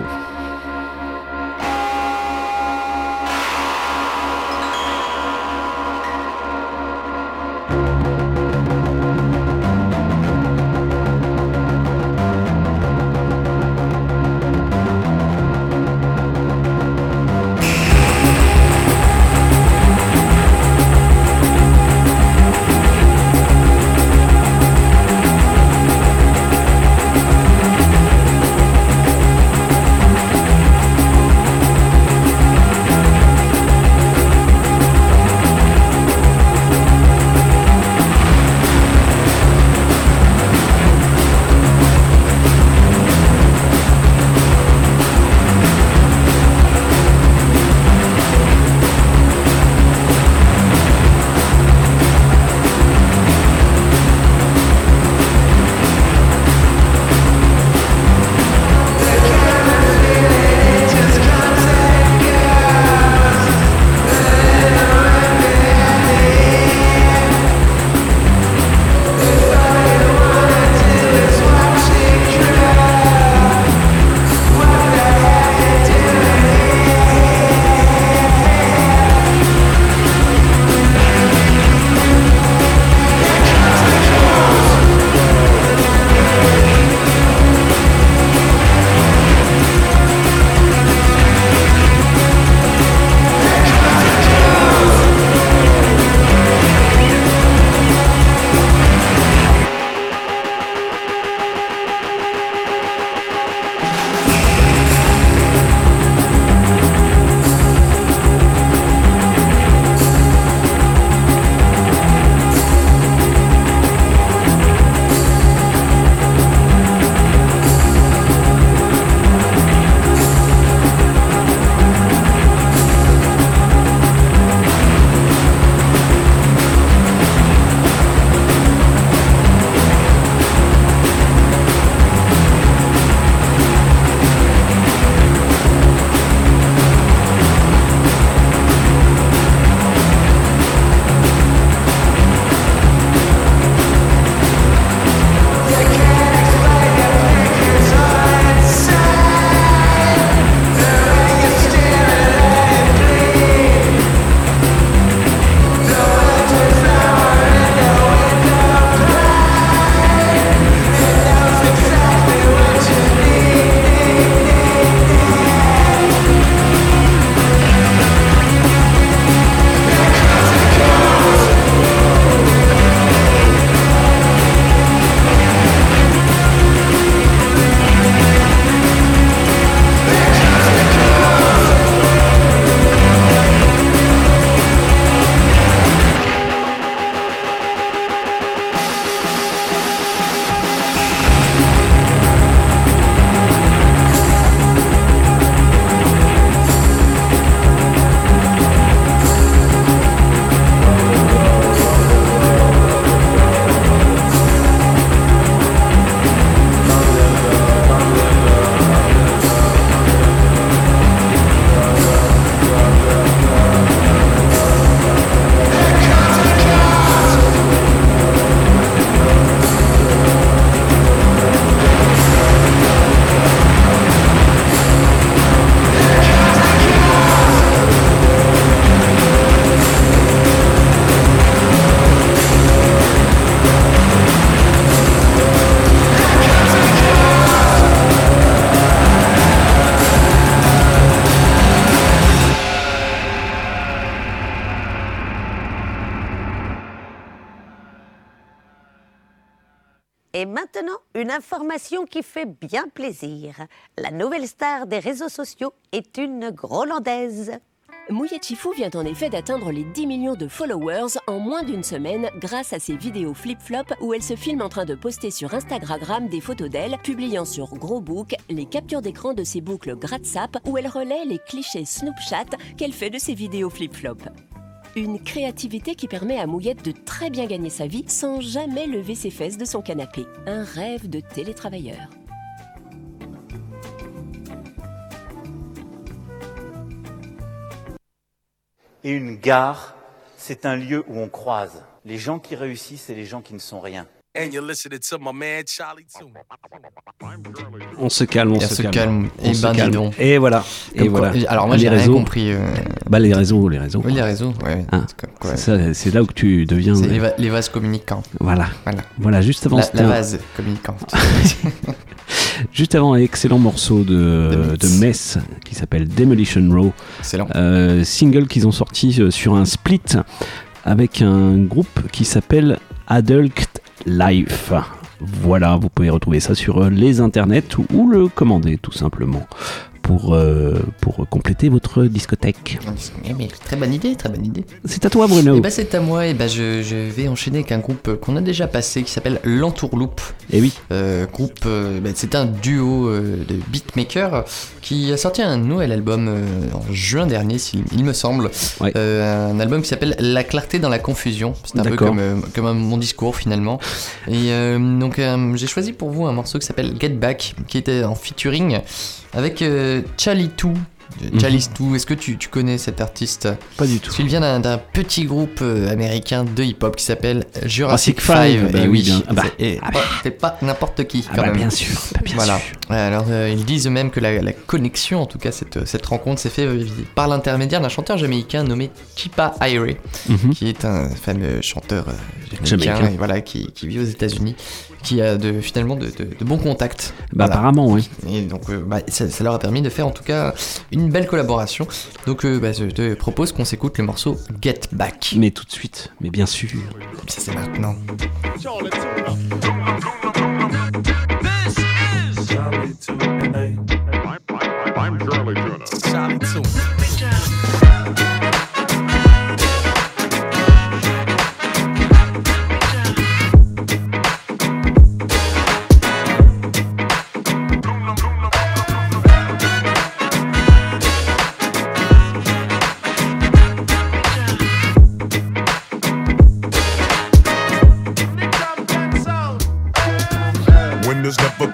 Une information qui fait bien plaisir. La nouvelle star des réseaux sociaux est une Grolandaise. Mouya Chifu vient en effet d'atteindre les 10 millions de followers en moins d'une semaine grâce à ses vidéos flip-flop où elle se filme en train de poster sur Instagram des photos d'elle, publiant sur Gros Book les captures d'écran de ses boucles Gratsap où elle relaie les clichés Snoopchat qu'elle fait de ses vidéos flip-flop. Une créativité qui permet à Mouillette de très bien gagner sa vie sans jamais lever ses fesses de son canapé. Un rêve de télétravailleur. Et une gare, c'est un lieu où on croise les gens qui réussissent et les gens qui ne sont rien. And you're listening to my man Charlie too. On se calme, on se, se calme. calme. On Et se ben, dis calme. donc. Et voilà. Et quoi- voilà. alors moi, Les j'ai rien réseaux. compris, euh. Bah les réseaux, les réseaux. Oui, les réseaux, ouais. Ouais. c'est là où tu deviens. C'est les, va- les vases communicants. Voilà. Voilà. Voilà, juste avant La, la vase communicante. <laughs> Juste avant, un excellent morceau de, de Mess qui s'appelle Demolition Row. Excellent. Euh, single qu'ils ont sorti euh, sur un split avec un groupe qui s'appelle Adult Life. Voilà, vous pouvez retrouver ça sur euh, les internets ou, ou le commander tout simplement pour, euh, pour compléter votre discothèque. Eh, mais très bonne idée, très bonne idée. C'est à toi Bruno. Et bah c'est à moi, et bah je, je vais enchaîner avec un groupe qu'on a déjà passé qui s'appelle L'Entourloupe. Et oui. Euh, groupe, euh, bah, c'est un duo de beatmakers qui a sorti un nouvel album en juin dernier, il me semble. Un album qui s'appelle La clarté dans la confusion. C'est un peu comme, comme un- mon discours finalement. Et donc j'ai choisi pour vous un morceau qui s'appelle Get Back, qui était en featuring avec euh, Chalitou. Mhm. Chalitou, est-ce que tu, tu connais cet artiste? Pas du tout. Qu'il vient d'un- petit groupe euh, américain de hip-hop qui s'appelle Jurassic Jurassic Five, 5. bah et oui, bien- ah bah. c'est- pas- c'est pas n'importe qui Ah quand bah, même. bien sûr, bah, bien voilà. sûr. Ouais, Alors euh, ils disent même que la, la connexion, en tout cas cette, cette rencontre, s'est faite euh, par l'intermédiaire d'un chanteur jamaïcain nommé Chipa Irie, Mhm. qui est un fameux chanteur euh, jamaïcain, Jamaïcain. et voilà, qui, qui vit aux États-Unis, qui a de, finalement de, de- de bons contacts. Bah, Voilà. apparemment, oui. Et donc euh, bah, ça, ça leur a permis de faire en tout cas une belle collaboration. Donc euh, bah, je te propose qu'on s'écoute le morceau Get Back. Mais tout de suite, mais bien sûr. Ça c'est maintenant.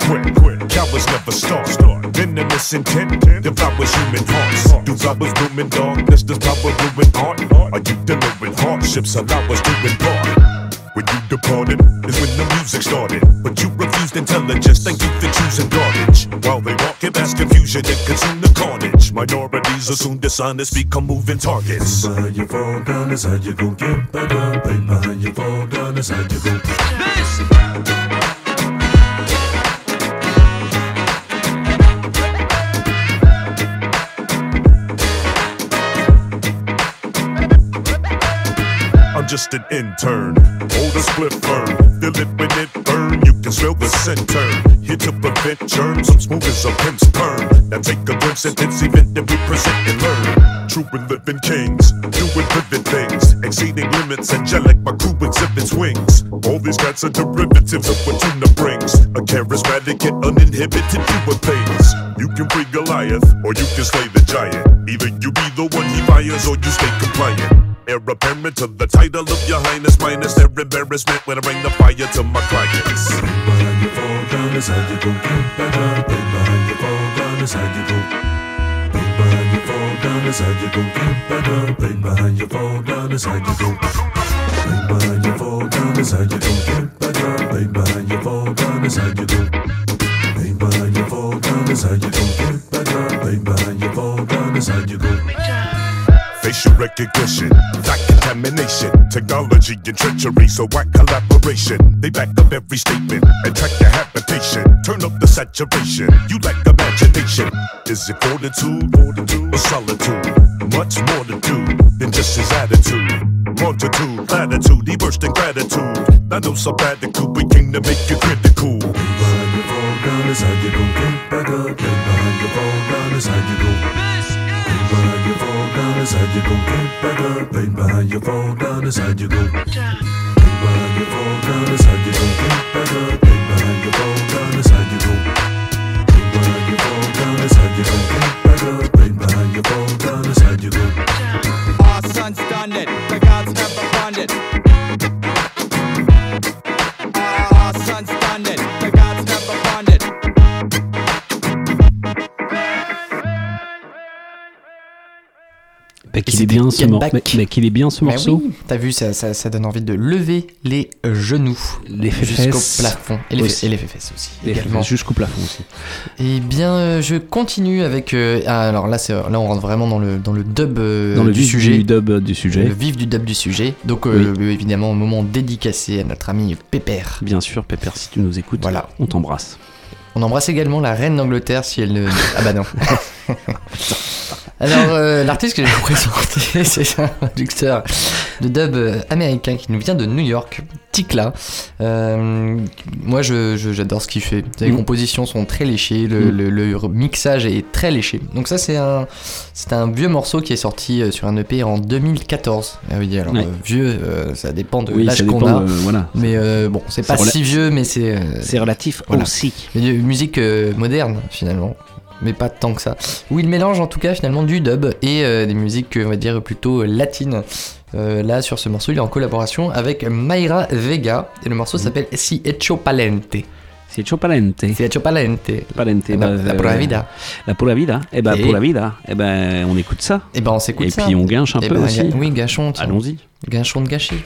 Winners never quit, cowards never start. Venomous intent devours human hearts. Do flowers bloom in darkness? Does power ruin art? Are you dealing with hardships? Allow us to embark. When you departed is when the music started. But you refused intelligence, thank you for choosing garbage. While they walk in mass confusion and consume the carnage. Minorities assume dishonest, become moving targets. Behind you fall down is how you gon' get better. Right behind you fall down is how you gon' I'm just an intern. Hold a split firm. Feel it when it burn. You can smell the scent turn. Here to prevent germs. I'm smooth as a pimp's perm. Now take a glimpse at this event that we present and learn. True and living kings. Doing vivid things. Exceeding limits. Angelic, my crew exhibits wings. All these cats are derivatives of what tuna brings. A charismatic and uninhibited view of things. You can free Goliath, or you can slay the giant. Either you be the one he fires, or you stay compliant. Heir apparent to the title of your highness, minus their embarrassment when I bring the fire to my clients. behind you fall down is how you gon' get better. Right behind you fall down is how you gon' Right behind you fall down is how you gon' get better. Right behind you fall down is how you gon' Right behind you fall down is how you gon' get better. Right behind you fall down is how you gon' Right behind you fall down how you gon' get better. Right behind you fall down is how you gon' facial recognition, not contamination, technology and treachery, so why collaboration? They back up every statement and track your habitation. Turn up the saturation, you lack imagination. Is it fortitude, fortitude or solitude? Much more to do than just his attitude. Multitude, latitude, he burst in gratitude. I know some radical, we came to make you critical. Behind your fall down is how you gon' get back up. Lay behind your fall down is how you gon' Lay behind your fall down how you gon' get back up. Lay behind your fall down how you gon' Lay behind your fall down how you gon' get back up. Lay behind your fall down how you gon' Lay behind your you get back up. Behind your fall down how you gon' Our son's done it, the gods have abundant. Bah, qu'il est bien ce mor- bah, qu'il est bien ce morceau. oui, t'as vu, ça, ça, ça donne envie de lever les genoux Les jusqu'au plafond. Et les, aussi. et les fesses aussi. Les également. fesses jusqu'au plafond aussi. Eh bien, euh, je continue avec. euh, ah, alors là, c'est, là, on rentre vraiment dans le, dans le dub euh, Dans le du vif sujet. du dub du sujet. Le vif du dub du sujet. Donc, euh, évidemment, au moment dédicacé à notre ami Pépère. Bien sûr, Pépère, si tu nous écoutes, Voilà. on t'embrasse. On embrasse également la reine d'Angleterre si elle ne. Ah bah non. <laughs> <laughs> Alors, euh, l'artiste que j'ai présenté, <laughs> c'est un producteur de dub euh, américain qui nous vient de New York, Tikla. Euh, moi, je, je- j'adore ce qu'il fait. Les Mm. compositions sont très léchées, le, Mm. le- le mixage est très léché. Donc ça, c'est un, c'est un vieux morceau qui est sorti euh, sur un EP en 2014. Ah oui, alors Ouais. euh, vieux, ça dépend de Oui, l'âge qu'on a. voilà. Mais bon, c'est pas si vieux, mais c'est. C'est relatif voilà. aussi. Mais musique moderne finalement, mais pas tant que ça. Où il mélange en tout cas finalement du dub et euh, des musiques euh, on va dire plutôt latines. Euh, là sur ce morceau il est en collaboration avec Mayra Vega et le morceau s'appelle Si Hecho Palente. Si Hecho Palente. Si Hecho Palente. Palente. La- bah, la euh, pura vida. La pura vida. Eh ben, Et- pura vida. Eh ben, on écoute ça. Et ben on s'écoute Et ça. puis on gâche un Eh peu ben, aussi. Oui, gâchons. Allons-y. Gâchons de gâchis.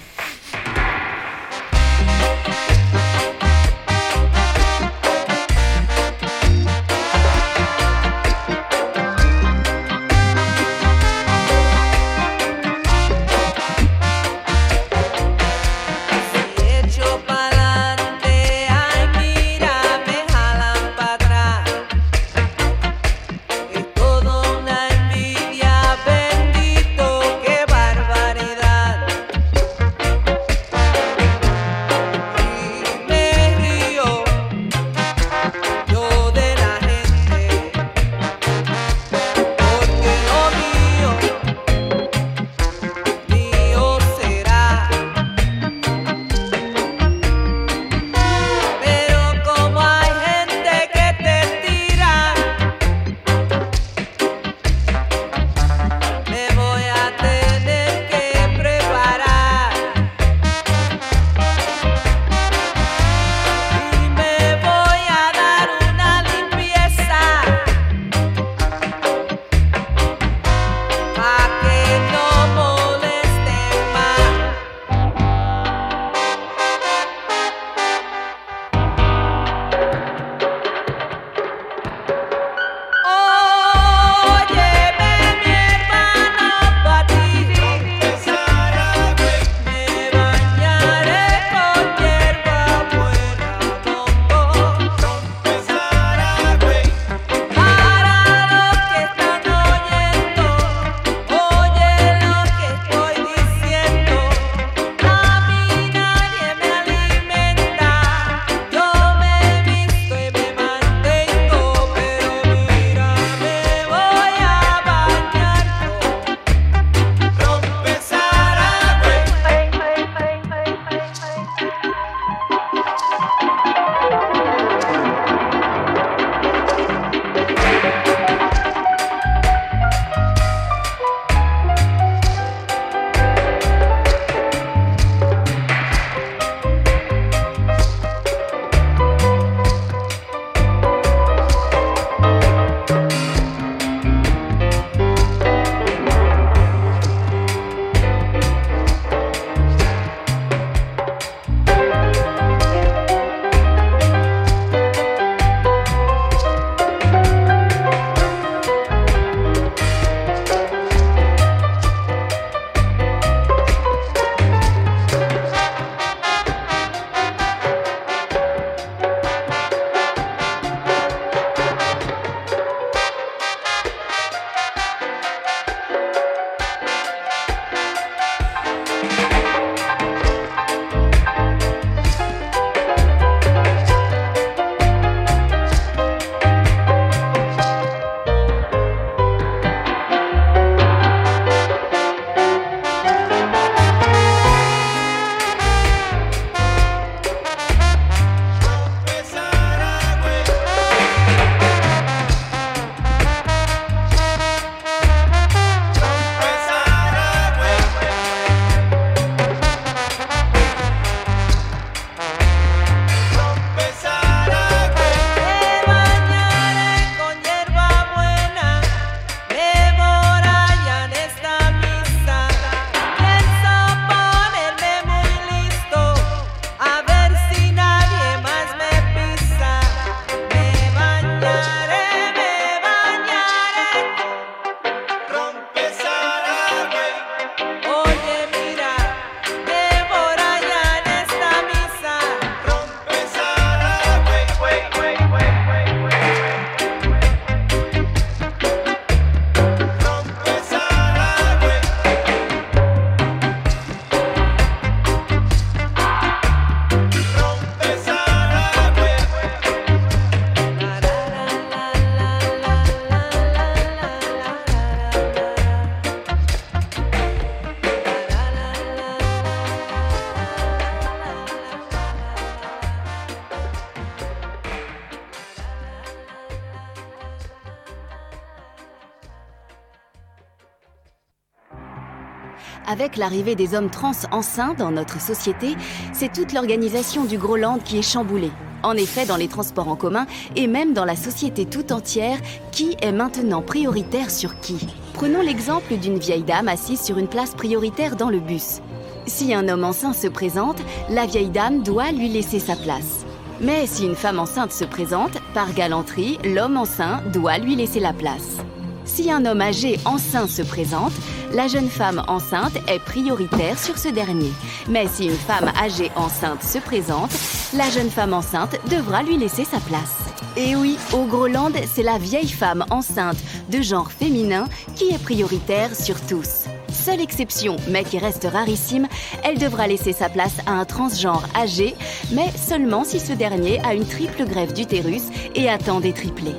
Avec l'arrivée des hommes trans enceints dans notre société, c'est toute l'organisation du Groland qui est chamboulée. En effet, dans les transports en commun et même dans la société tout entière, qui est maintenant prioritaire sur qui? Prenons l'exemple d'une vieille dame assise sur une place prioritaire dans le bus. Si un homme enceint se présente, la vieille dame doit lui laisser sa place. Mais si une femme enceinte se présente, par galanterie, l'homme enceint doit lui laisser la place. Si un homme âgé enceint se présente, la jeune femme enceinte est prioritaire sur ce dernier. Mais si une femme âgée enceinte se présente, la jeune femme enceinte devra lui laisser sa place. Et oui, au Groland, c'est la vieille femme enceinte de genre féminin qui est prioritaire sur tous. Seule exception, mais qui reste rarissime, elle devra laisser sa place à un transgenre âgé, mais seulement si ce dernier a une triple greffe d'utérus et attend des triplés.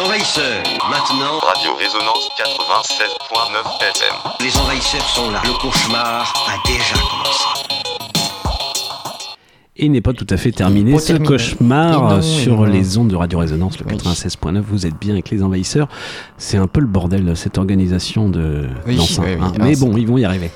Envahisseurs, maintenant. Radio Résonance 96.9 FM. Les envahisseurs sont là. Le cauchemar a déjà commencé. Et n'est pas tout à fait terminé ce terminé. cauchemar non, sur les ondes de Radio Résonance, le 96.9. Vous êtes bien avec les envahisseurs. C'est un peu le bordel, cette organisation de Oui, hein. Mais bon, ils vont y arriver.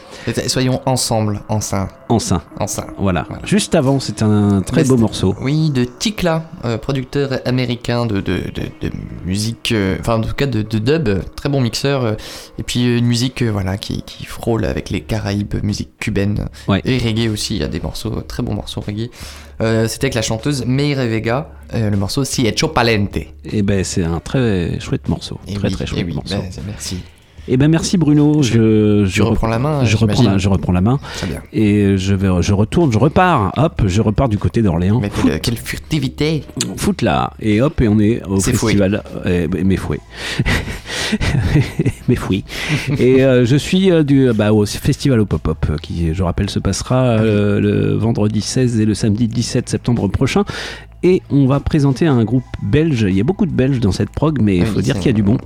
Soyons ensemble, enceint. Enceint. Enceint. Voilà. Juste avant, c'est un très beau morceau. Oui, de Tikla, euh, producteur américain de, de, de, de musique, euh, enfin en tout cas de, dub, très bon mixeur, euh, et puis une musique voilà, qui, qui frôle avec les Caraïbes, musique cubaine, et reggae aussi, il y a des morceaux, très bons morceaux reggae. Euh, C'était avec la chanteuse Meire Vega, euh, le morceau Si Hecho Palente. Et ben, c'est un très chouette morceau. Et très oui, très et chouette oui, morceau. ben, merci. Eh ben merci Bruno, je, reprends la main, je reprends la, je reprends la main, Très bien. et je vais, je retourne, je repars, hop, je repars du côté d'Orléans. Mais quelle, quelle furtivité Foot là, et hop, et on est au festival. euh, mes fouets. <laughs> mes fouilles. et euh, je suis euh, du, bah, au festival au pop-up, euh, qui, je rappelle, se passera euh, le vendredi 16 et le samedi 17 septembre prochain. Et on va présenter un groupe belge. Il y a beaucoup de Belges dans cette prog, mais il Oui, faut dire qu'il y a du bon.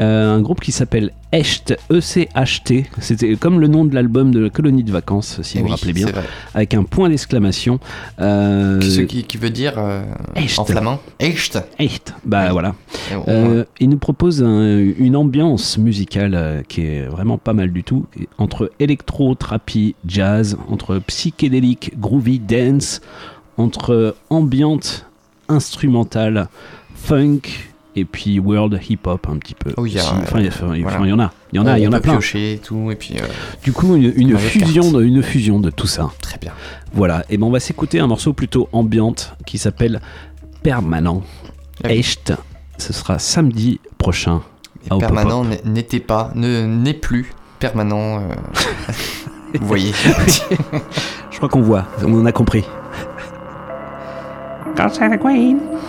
Euh, un groupe qui s'appelle Echt, E-C-H-T. C'était comme le nom de l'album de la colonie de vacances, si Eh vous vous rappelez bien, avec un point d'exclamation. Euh, Ce qui, qui veut dire euh, Echt. en flamand Echt. Echt, bah voilà. Au Euh, il nous propose un- une ambiance musicale qui est vraiment pas mal du tout, entre électro, trappy, jazz, entre psychédélique, groovy, dance, entre ambiante, instrumentale, funk et puis world hip-hop un petit peu. Oh, il. Enfin, il y enfin, en a, il y en a, il y en a plein. piocher et tout, et puis. euh, Du coup, une, fusion, de, une fusion de tout ça. Très bien. Voilà, et ben on va s'écouter un morceau plutôt ambiante qui s'appelle Permanent. Ah oui. Echt, ce sera samedi prochain. à Hop Hop permanent Hop. n'était pas, ne n'est plus permanent. euh, <laughs> Vous voyez. Je crois qu'on voit, on a compris. Queen.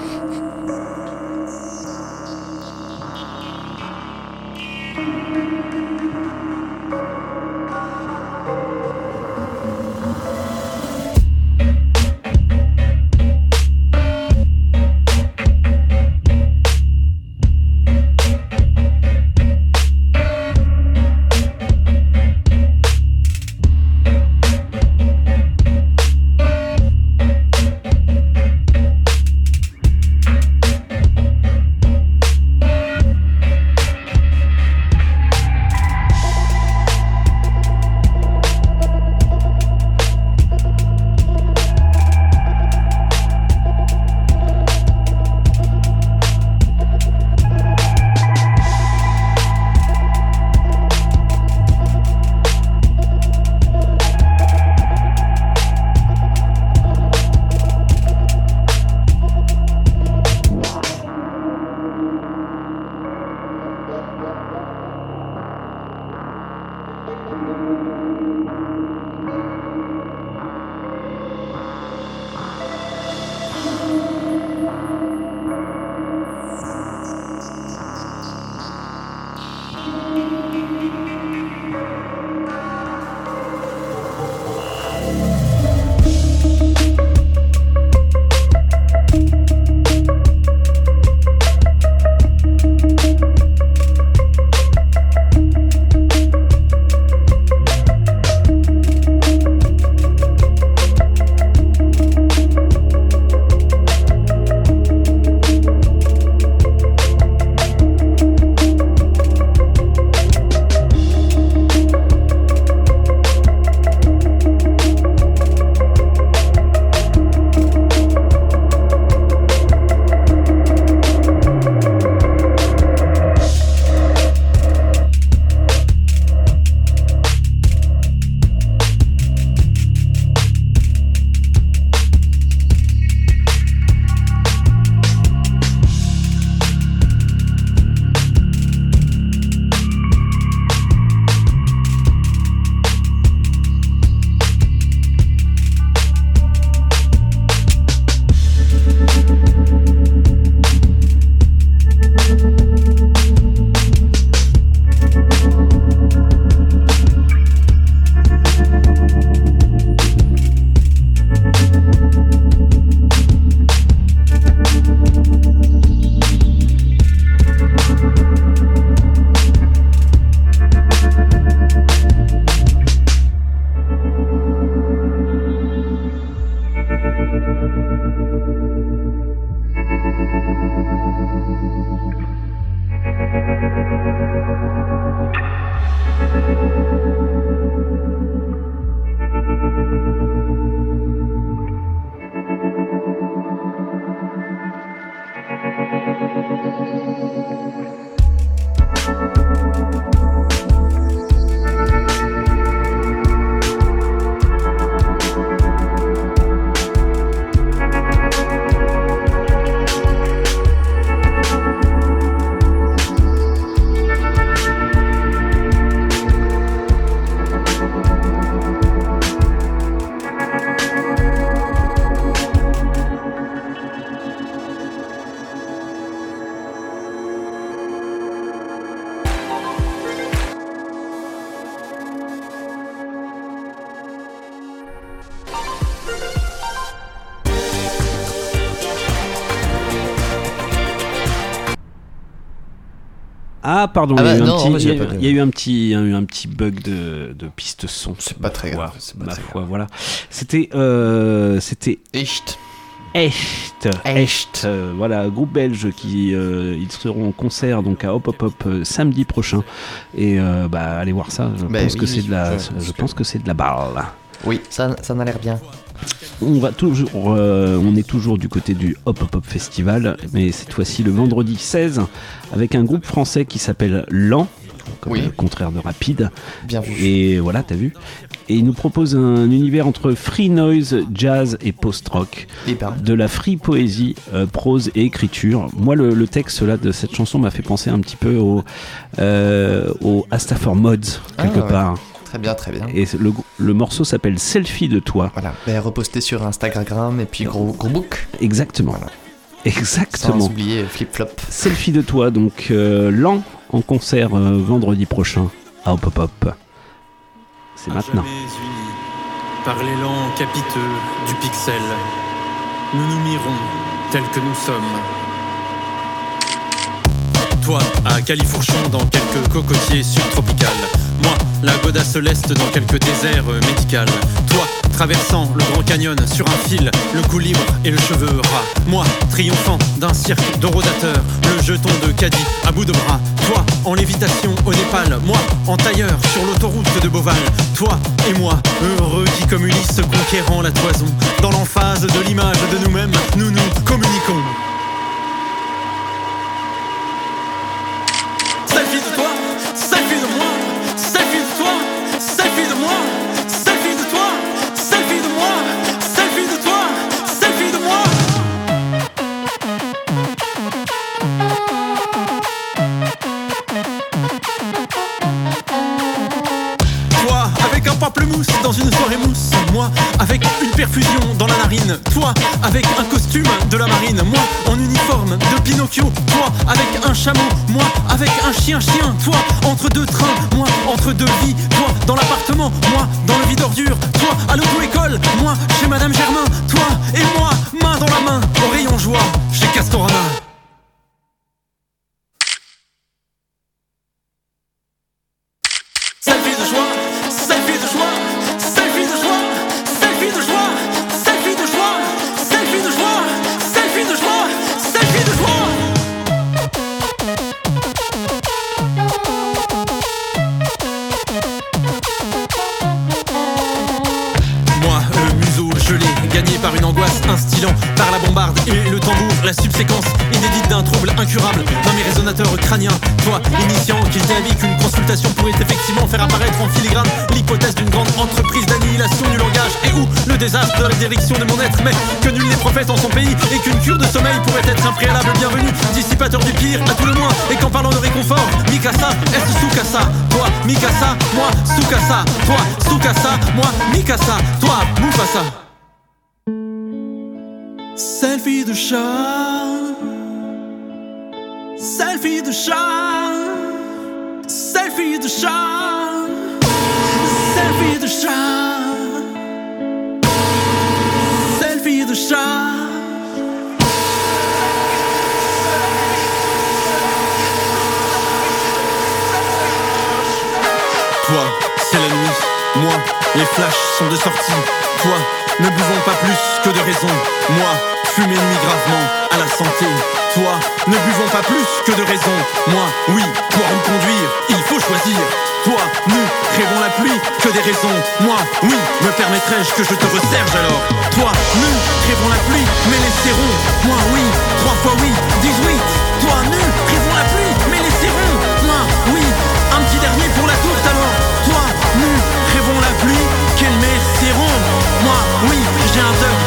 Ah pardon, Ah il, y a eu un petit- il y a eu- un un bug de, de piste son. C'est pas très grave. Foi, ma foi, voilà. C'était, euh, c'était Echt. Echt, Echt, euh, voilà, groupe belge qui euh, ils seront en concert donc à Hop Hop Hop euh, samedi prochain et bah allez voir ça. Je Bah pense oui, que c'est de la, je je, pense que- pense que c'est de la balle. Oui, ça, ça m'a l'air bien. On va toujours, euh, on est toujours du côté du Hop Hop Hop Festival, mais cette fois-ci le vendredi 16 avec un groupe français qui s'appelle Lan, comme Oui. le contraire de rapide. Bien vu. Et voilà, t'as vu. Et il nous propose un univers entre free noise, jazz et post-rock, Eh ben. de la free poésie, euh, prose et écriture. Moi, le, le texte là de cette chanson m'a fait penser un petit peu au, euh, au Astafor Mods quelque Ah, ouais. Très bien, très bien. Et le, le morceau s'appelle Selfie de toi. Voilà, ben, reposté sur Instagram et puis gros, gros book. Exactement. Exactement. Sans oublier Flip Flop. Selfie de toi, donc euh, lent en concert euh, vendredi prochain à Hop Hop Hop. C'est maintenant. Unis par l'élan capiteux du pixel, nous nous mirons tels que nous sommes. Toi, à Califourchon dans quelques cocotiers subtropicales. Moi, la godasse l'est dans quelques déserts médicales. Toi, traversant le Grand Canyon sur un fil, le cou libre et le cheveu ras. Moi, triomphant d'un cirque de rodateurs, le jeton de caddie à bout de bras. Toi, en lévitation au Népal. Moi, en tailleur sur l'autoroute de Beauval. Toi et moi, heureux qui communissent, conquérant la toison. Dans l'emphase de l'image de nous-mêmes, nous nous communiquons. Moi avec une perfusion dans la narine. Toi avec un costume de la marine. Moi en uniforme de Pinocchio. Toi avec un chameau. Moi avec un chien-chien Toi entre deux trains. Moi entre deux vies. Toi dans l'appartement. Moi dans le vide ordure. Toi à l'auto-école. Moi chez Madame Germain. Toi et moi main dans la main Au rayon joie chez Castorama de la direction de mon être, mais que nul n'est prophète en son pays et qu'une cure de sommeil pourrait être un préalable bienvenu, dissipateur du pire à tout le moins. Et qu'en parlant de réconfort, Mikasa, est Sukasa, toi, Mikasa, moi, Sukasa, toi, Sukasa, moi, Mikasa, toi, Mufasa. Selfie de chat. Selfie de chat. Selfie de chat. Selfie de chat. Toi, c'est la nuit. Moi, les flashs sont de sortie. Toi, ne buvons pas plus que de raison. Moi, fumer nuit gravement à la santé. Toi, ne buvons pas plus que de raison. Moi, oui, pour me conduire, il faut choisir. Toi, nous, rêvons la pluie que des raisons. Moi, oui, me permettrais-je que je te resserge alors Toi, nous, rêvons la pluie, mais les serrons. Moi, oui, trois fois oui, 18. Toi, nous, rêvons la pluie, mais les serrons. Moi, oui, un petit dernier pour la tourte alors. Toi, nous, rêvons la pluie, quel serrons. Moi, oui, j'ai un dub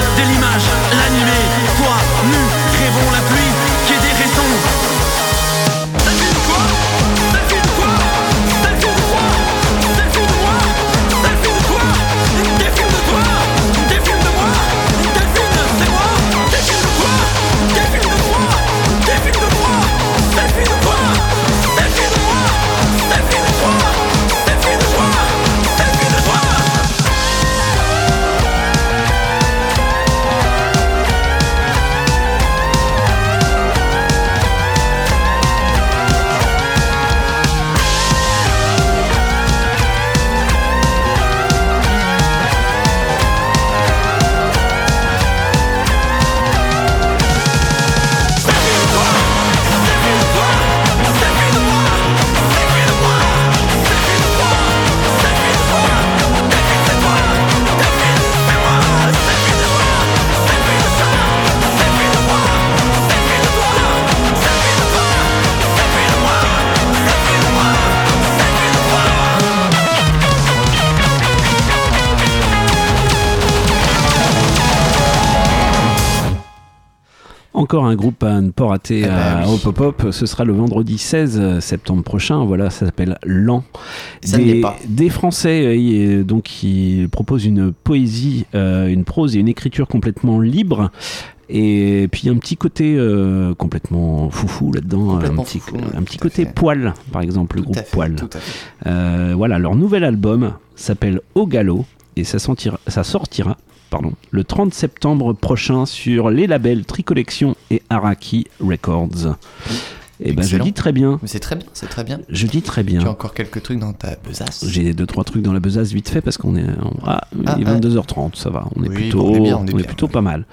encore un groupe à ne pas rater Ah bah à. Hop Hop Hop. Ce sera le vendredi 16 septembre prochain. Voilà, ça s'appelle L'An. Des, des Français euh, y- donc, qui proposent une poésie, euh, une prose et une écriture complètement libre. Et puis un petit côté euh, complètement foufou là-dedans, un petit, côté poil, par exemple, le Tout groupe fait, Poil. Euh, voilà, leur nouvel album s'appelle Au Galop et ça, sentira- ça sortira le 30 septembre prochain sur les labels Tricollection et Araki Records. Et ben je dis très bien. Mais c'est très bien, c'est très bien. Je dis très bien. Tu as encore quelques trucs dans ta besace J'ai deux trois trucs dans la besace vite fait parce qu'on est on- ah, Ah, il est ah. 22h30 ça va on est Oui, plutôt on est bien, on est bien. plutôt pas mal.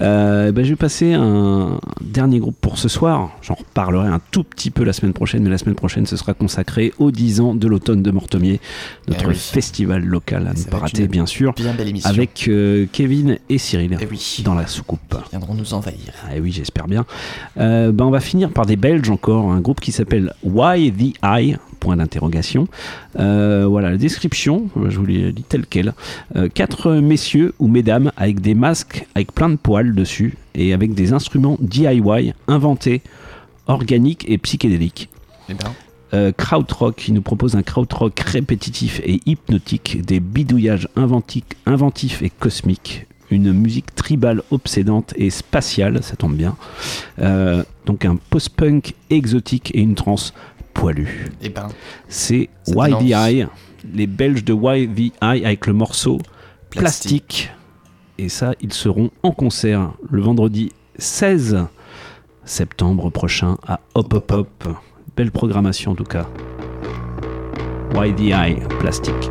Euh, ben, je vais passer un dernier groupe pour ce soir. J'en reparlerai un tout petit peu la semaine prochaine mais la semaine prochaine ce sera consacré aux 10 ans de l'automne de Mortomier, notre Eh oui. festival local à ne pas rater bien sûr bien belle émission. avec euh, Kevin et Cyril Eh oui. dans la soucoupe. Ils viendront nous envahir. Ah oui, j'espère bien. Euh, ben on va finir par des Belges encore, un groupe qui s'appelle Why the Eye? Point d'interrogation. Euh, voilà la description, je vous l'ai dit telle quelle. Euh, quatre messieurs ou mesdames avec des masques avec plein de poils dessus et avec des instruments DIY inventés, organiques et psychédéliques. Eh ben, Euh, Krautrock qui nous propose un krautrock répétitif et hypnotique, des bidouillages inventifs et cosmiques, une musique tribale obsédante et spatiale, ça tombe bien. Euh, donc un post-punk exotique et une trance poilue. eh ben, C'est. Eye, les Belges de Eye avec le morceau Plastique. Et ça, ils seront en concert le vendredi 16 septembre prochain à Hop Hop Hop. Belle programmation en tout cas. Plastique. Plastique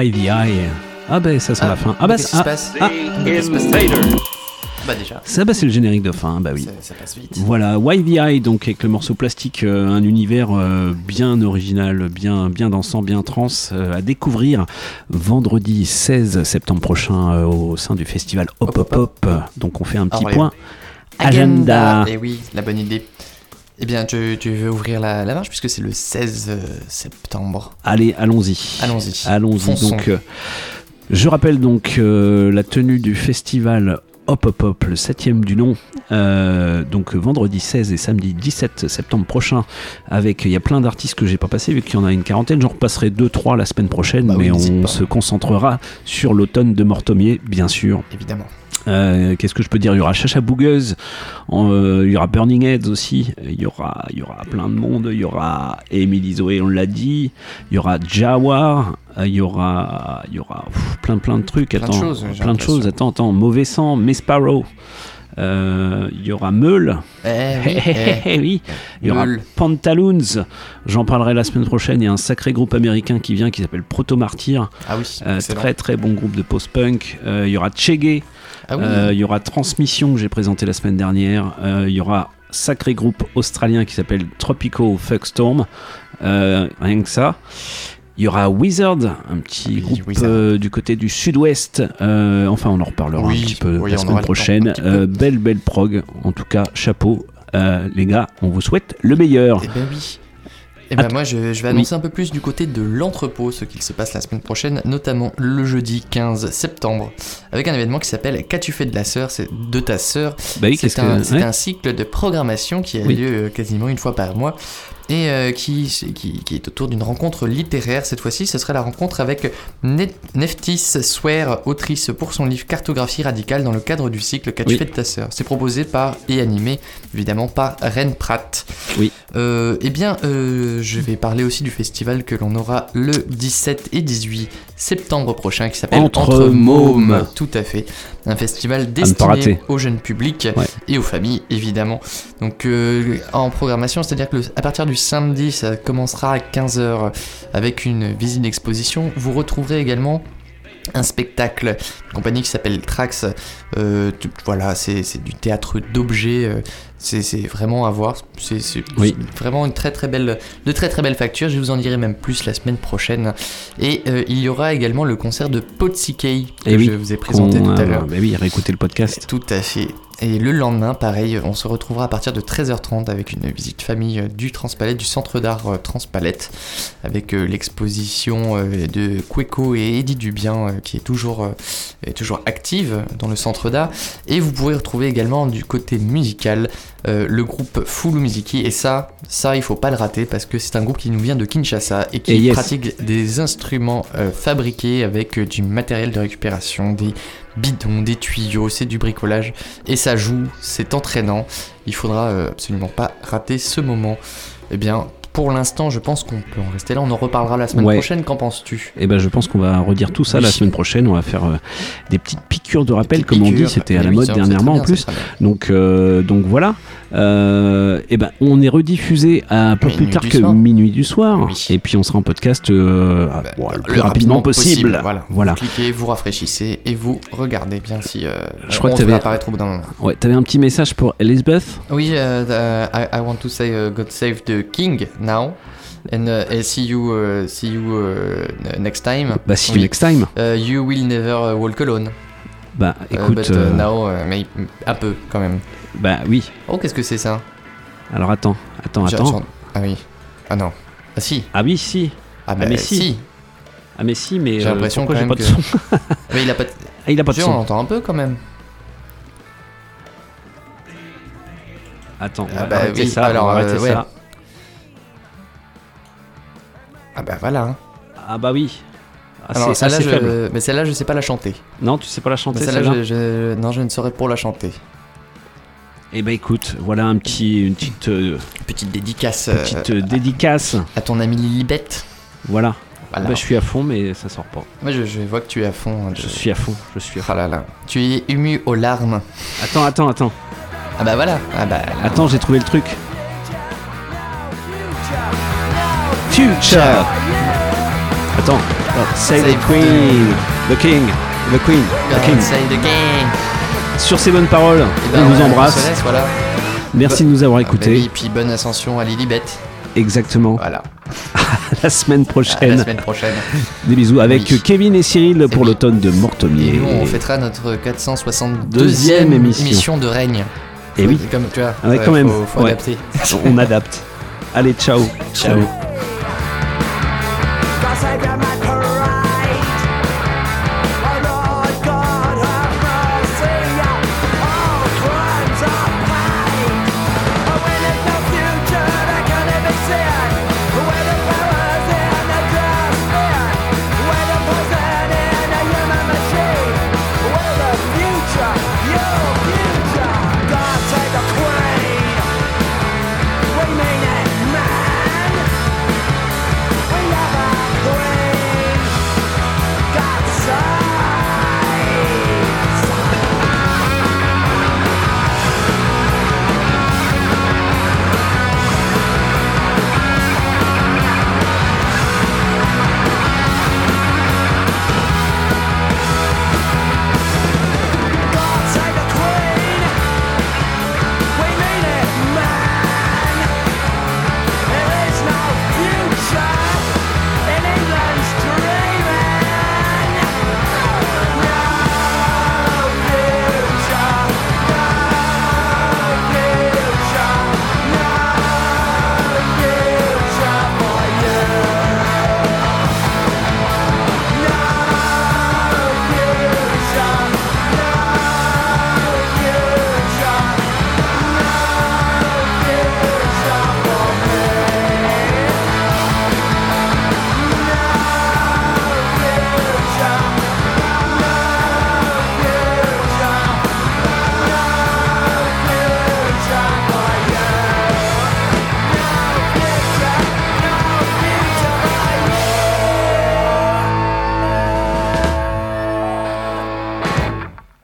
Why the Eye. Ah ben ça c'est la fin. Ah bah qu'est-ce qui ah, passe ah, Bah déjà. ça bah c'est le générique de fin, bah oui. Ça, ça passe vite. Voilà, Why the Eye, donc avec le morceau plastique, euh, un univers euh, bien original, bien, bien dansant, bien trans, euh, à découvrir vendredi 16 septembre prochain euh, au sein du festival Hop Hop Hop. Donc on fait un petit point agenda. Et oui, la bonne idée. Eh bien, tu, tu veux ouvrir la, la marche puisque c'est le 16 euh, septembre. Allez, allons-y. Allons-y. Allons-y. Donc, euh, je rappelle donc euh, la tenue du festival Hop Hop Hop, le septième du nom, euh, donc vendredi 16 et samedi 17 septembre prochain. Avec, il y a plein d'artistes que j'ai pas passé, vu qu'il y en a une quarantaine. J'en repasserai deux, trois la semaine prochaine, Bah mais on se concentrera sur l'automne de Mortomier, bien sûr. Évidemment. Euh, Qu'est-ce que je peux dire? Il y aura Chacha Bougueuse, euh, il y aura Burning Heads aussi, il y aura, il y aura plein de monde, il y aura Emily Zoé, on l'a dit, il y aura Jawar, euh, il y aura, il y aura pff, plein plein de trucs. Plein de attends, choses, j'ai plein de choses. Attends, attends, Mauvais Sang, Miss Sparrow. Euh, il y aura Meul, Eh oui, <laughs> eh. oui. il y aura Meul. Pantaloons, j'en parlerai la semaine prochaine. Il y a un sacré groupe américain qui vient qui s'appelle Proto Martyr. Ah oui, Euh, très très bon groupe de post-punk. Euh, il y aura Chege, Ah oui. Euh, il y aura Transmission que j'ai présenté la semaine dernière. Euh, il y aura sacré groupe australien qui s'appelle Tropical Fuckstorm. Euh, rien que ça. Il y aura Wizard, un petit groupe Wizard. euh, du côté du sud-ouest. Euh, enfin, on en reparlera Oui, un petit peu oui, la semaine prochaine. Euh, belle, belle prog. En tout cas, chapeau. Euh, les gars, on vous souhaite le meilleur. Eh ben oui. Et ben Att- moi je, je vais Oui. annoncer un peu plus du côté de l'entrepôt ce qu'il se passe la semaine prochaine, notamment le jeudi 15 septembre, avec un événement qui s'appelle Qu'as-tu fait de la sœur? C'est de ta sœur. Bah oui, c'est un, que- c'est ouais. un cycle de programmation qui a Oui. lieu euh, quasiment une fois par mois et euh, qui, qui, qui est autour d'une rencontre littéraire. Cette fois-ci, ce serait la rencontre avec Ne- Neftis Swear, autrice pour son livre Cartographie radicale dans le cadre du cycle Qu'as-tu Oui. fait de ta sœur? C'est proposé par et animé évidemment par Ren Pratt. Oui. Euh, eh bien, euh, je vais parler aussi du festival que l'on aura le 17 et 18 septembre prochain qui s'appelle Entre Mômes. Tout à fait. Un festival destiné au jeune public Ouais. et aux familles évidemment. Donc euh, en programmation, c'est-à-dire que le- à partir du samedi, ça commencera à 15h avec une visite d'exposition. Vous retrouverez également un spectacle, une compagnie qui s'appelle Trax. Euh, tu- voilà, c'est du théâtre d'objets. euh, c'est vraiment à voir. C'est Oui. vraiment une très très belle, de très très belles factures. Je vous en dirai même plus la semaine prochaine. Et euh, il y aura également le concert de Potsikei que Et oui, je vous ai présenté tout à l'heure. bah oui, réécoutez le podcast. Tout à fait. Et le lendemain, pareil, on se retrouvera à partir de 13h30 avec une visite famille euh, du Transpalette, du centre d'art euh, Transpalette, avec euh, l'exposition de Queco et Eddie Dubien qui est toujours, est toujours active dans le centre d'art. Et vous pourrez retrouver également du côté musical euh, le groupe Fulu Miziki. Et ça, ça, il faut pas le rater parce que c'est un groupe qui nous vient de Kinshasa et qui Et yes. pratique des instruments euh, fabriqués avec euh, du matériel de récupération, des bidons, des tuyaux, c'est du bricolage et ça joue, c'est entraînant. Il faudra absolument pas rater ce moment. Eh bien, pour l'instant, je pense qu'on peut en rester là. On en reparlera la semaine Ouais. prochaine. Qu'en penses-tu? Et ben, je pense qu'on va redire tout ça Oui. la semaine prochaine. On va faire euh, des petites piqûres de rappel, comme on dit. C'était à Oui, la mode dernièrement en plus. Donc, euh, donc voilà. Euh, et ben, on est rediffusé un peu plus Minuit tard du que soir. minuit du soir. Et puis, on sera en podcast euh, bon, le plus rapidement, possible. Voilà. Voilà. Vous cliquez, vous rafraîchissez et vous regardez bien si euh, Je crois on que tu apparaître au bout d'un moment. Ouais, t'avais un petit message pour Elizabeth? Oui, uh, I, I want to say uh, God save the king now. And uh, I'll see you, uh, see you uh, next time. Bah, see you next time. Uh, you will never uh, walk alone. Bah, Uh, écoute. but uh, euh, now, uh, mais un peu quand même. Bah oui. Oh, qu'est-ce que c'est ça Alors attends, attends, J'ai- attends. Ah oui. Ah non. Ah si. Ah oui, si. Ah, bah, mais si. Ah mais si, mais J'ai euh, l'impression pourquoi quand j'ai pas de que- son <laughs> Mais il a pas de... Ah, il a pas de Si, son. on entend un peu quand même. Attends, on Ah va bah arrêter oui, ça. alors, on va arrêter euh, ouais. ça. Ah bah voilà. hein. Ah bah oui. Ah, Alors, c'est celle-là, assez je... Mais celle-là, je sais pas la chanter. Non, tu sais pas la chanter Mais celle-là, celle-là je, je- Non, je ne saurais pour la chanter. Eh bah écoute, voilà un petit, une petite, euh, Petite dédicace. petite euh, euh, dédicace. à ton ami Lilibet. Voilà. Voilà. Bah, je suis à fond, mais ça sort pas. Moi, je, je vois que tu es à fond. hein, Je suis à fond, je suis à fond. Ah là là. Tu es ému aux larmes. Attends, attends, attends. Ah bah voilà. Ah bah. Attends, j'ai trouvé le truc. future. Attends, oh, say the queen, the king, the queen, the king. save the king. Sur ces bonnes paroles, Eh ben, on vous on embrasse. laisse, voilà. Merci de nous avoir écoutés. Et puis bonne ascension à Lilibet. Exactement. Voilà. <laughs> À la semaine À prochaine. la semaine prochaine. Des bisous avec Oui. Kevin et Cyril pour l'automne de Mortomier. Et nous, on fêtera notre 462e Deuxième émission. de règne. Et oui. Comme tu vois, Ah ouais, quand même. faut, faut Ouais. adapter. <laughs> On adapte. Allez, ciao. Ciao. My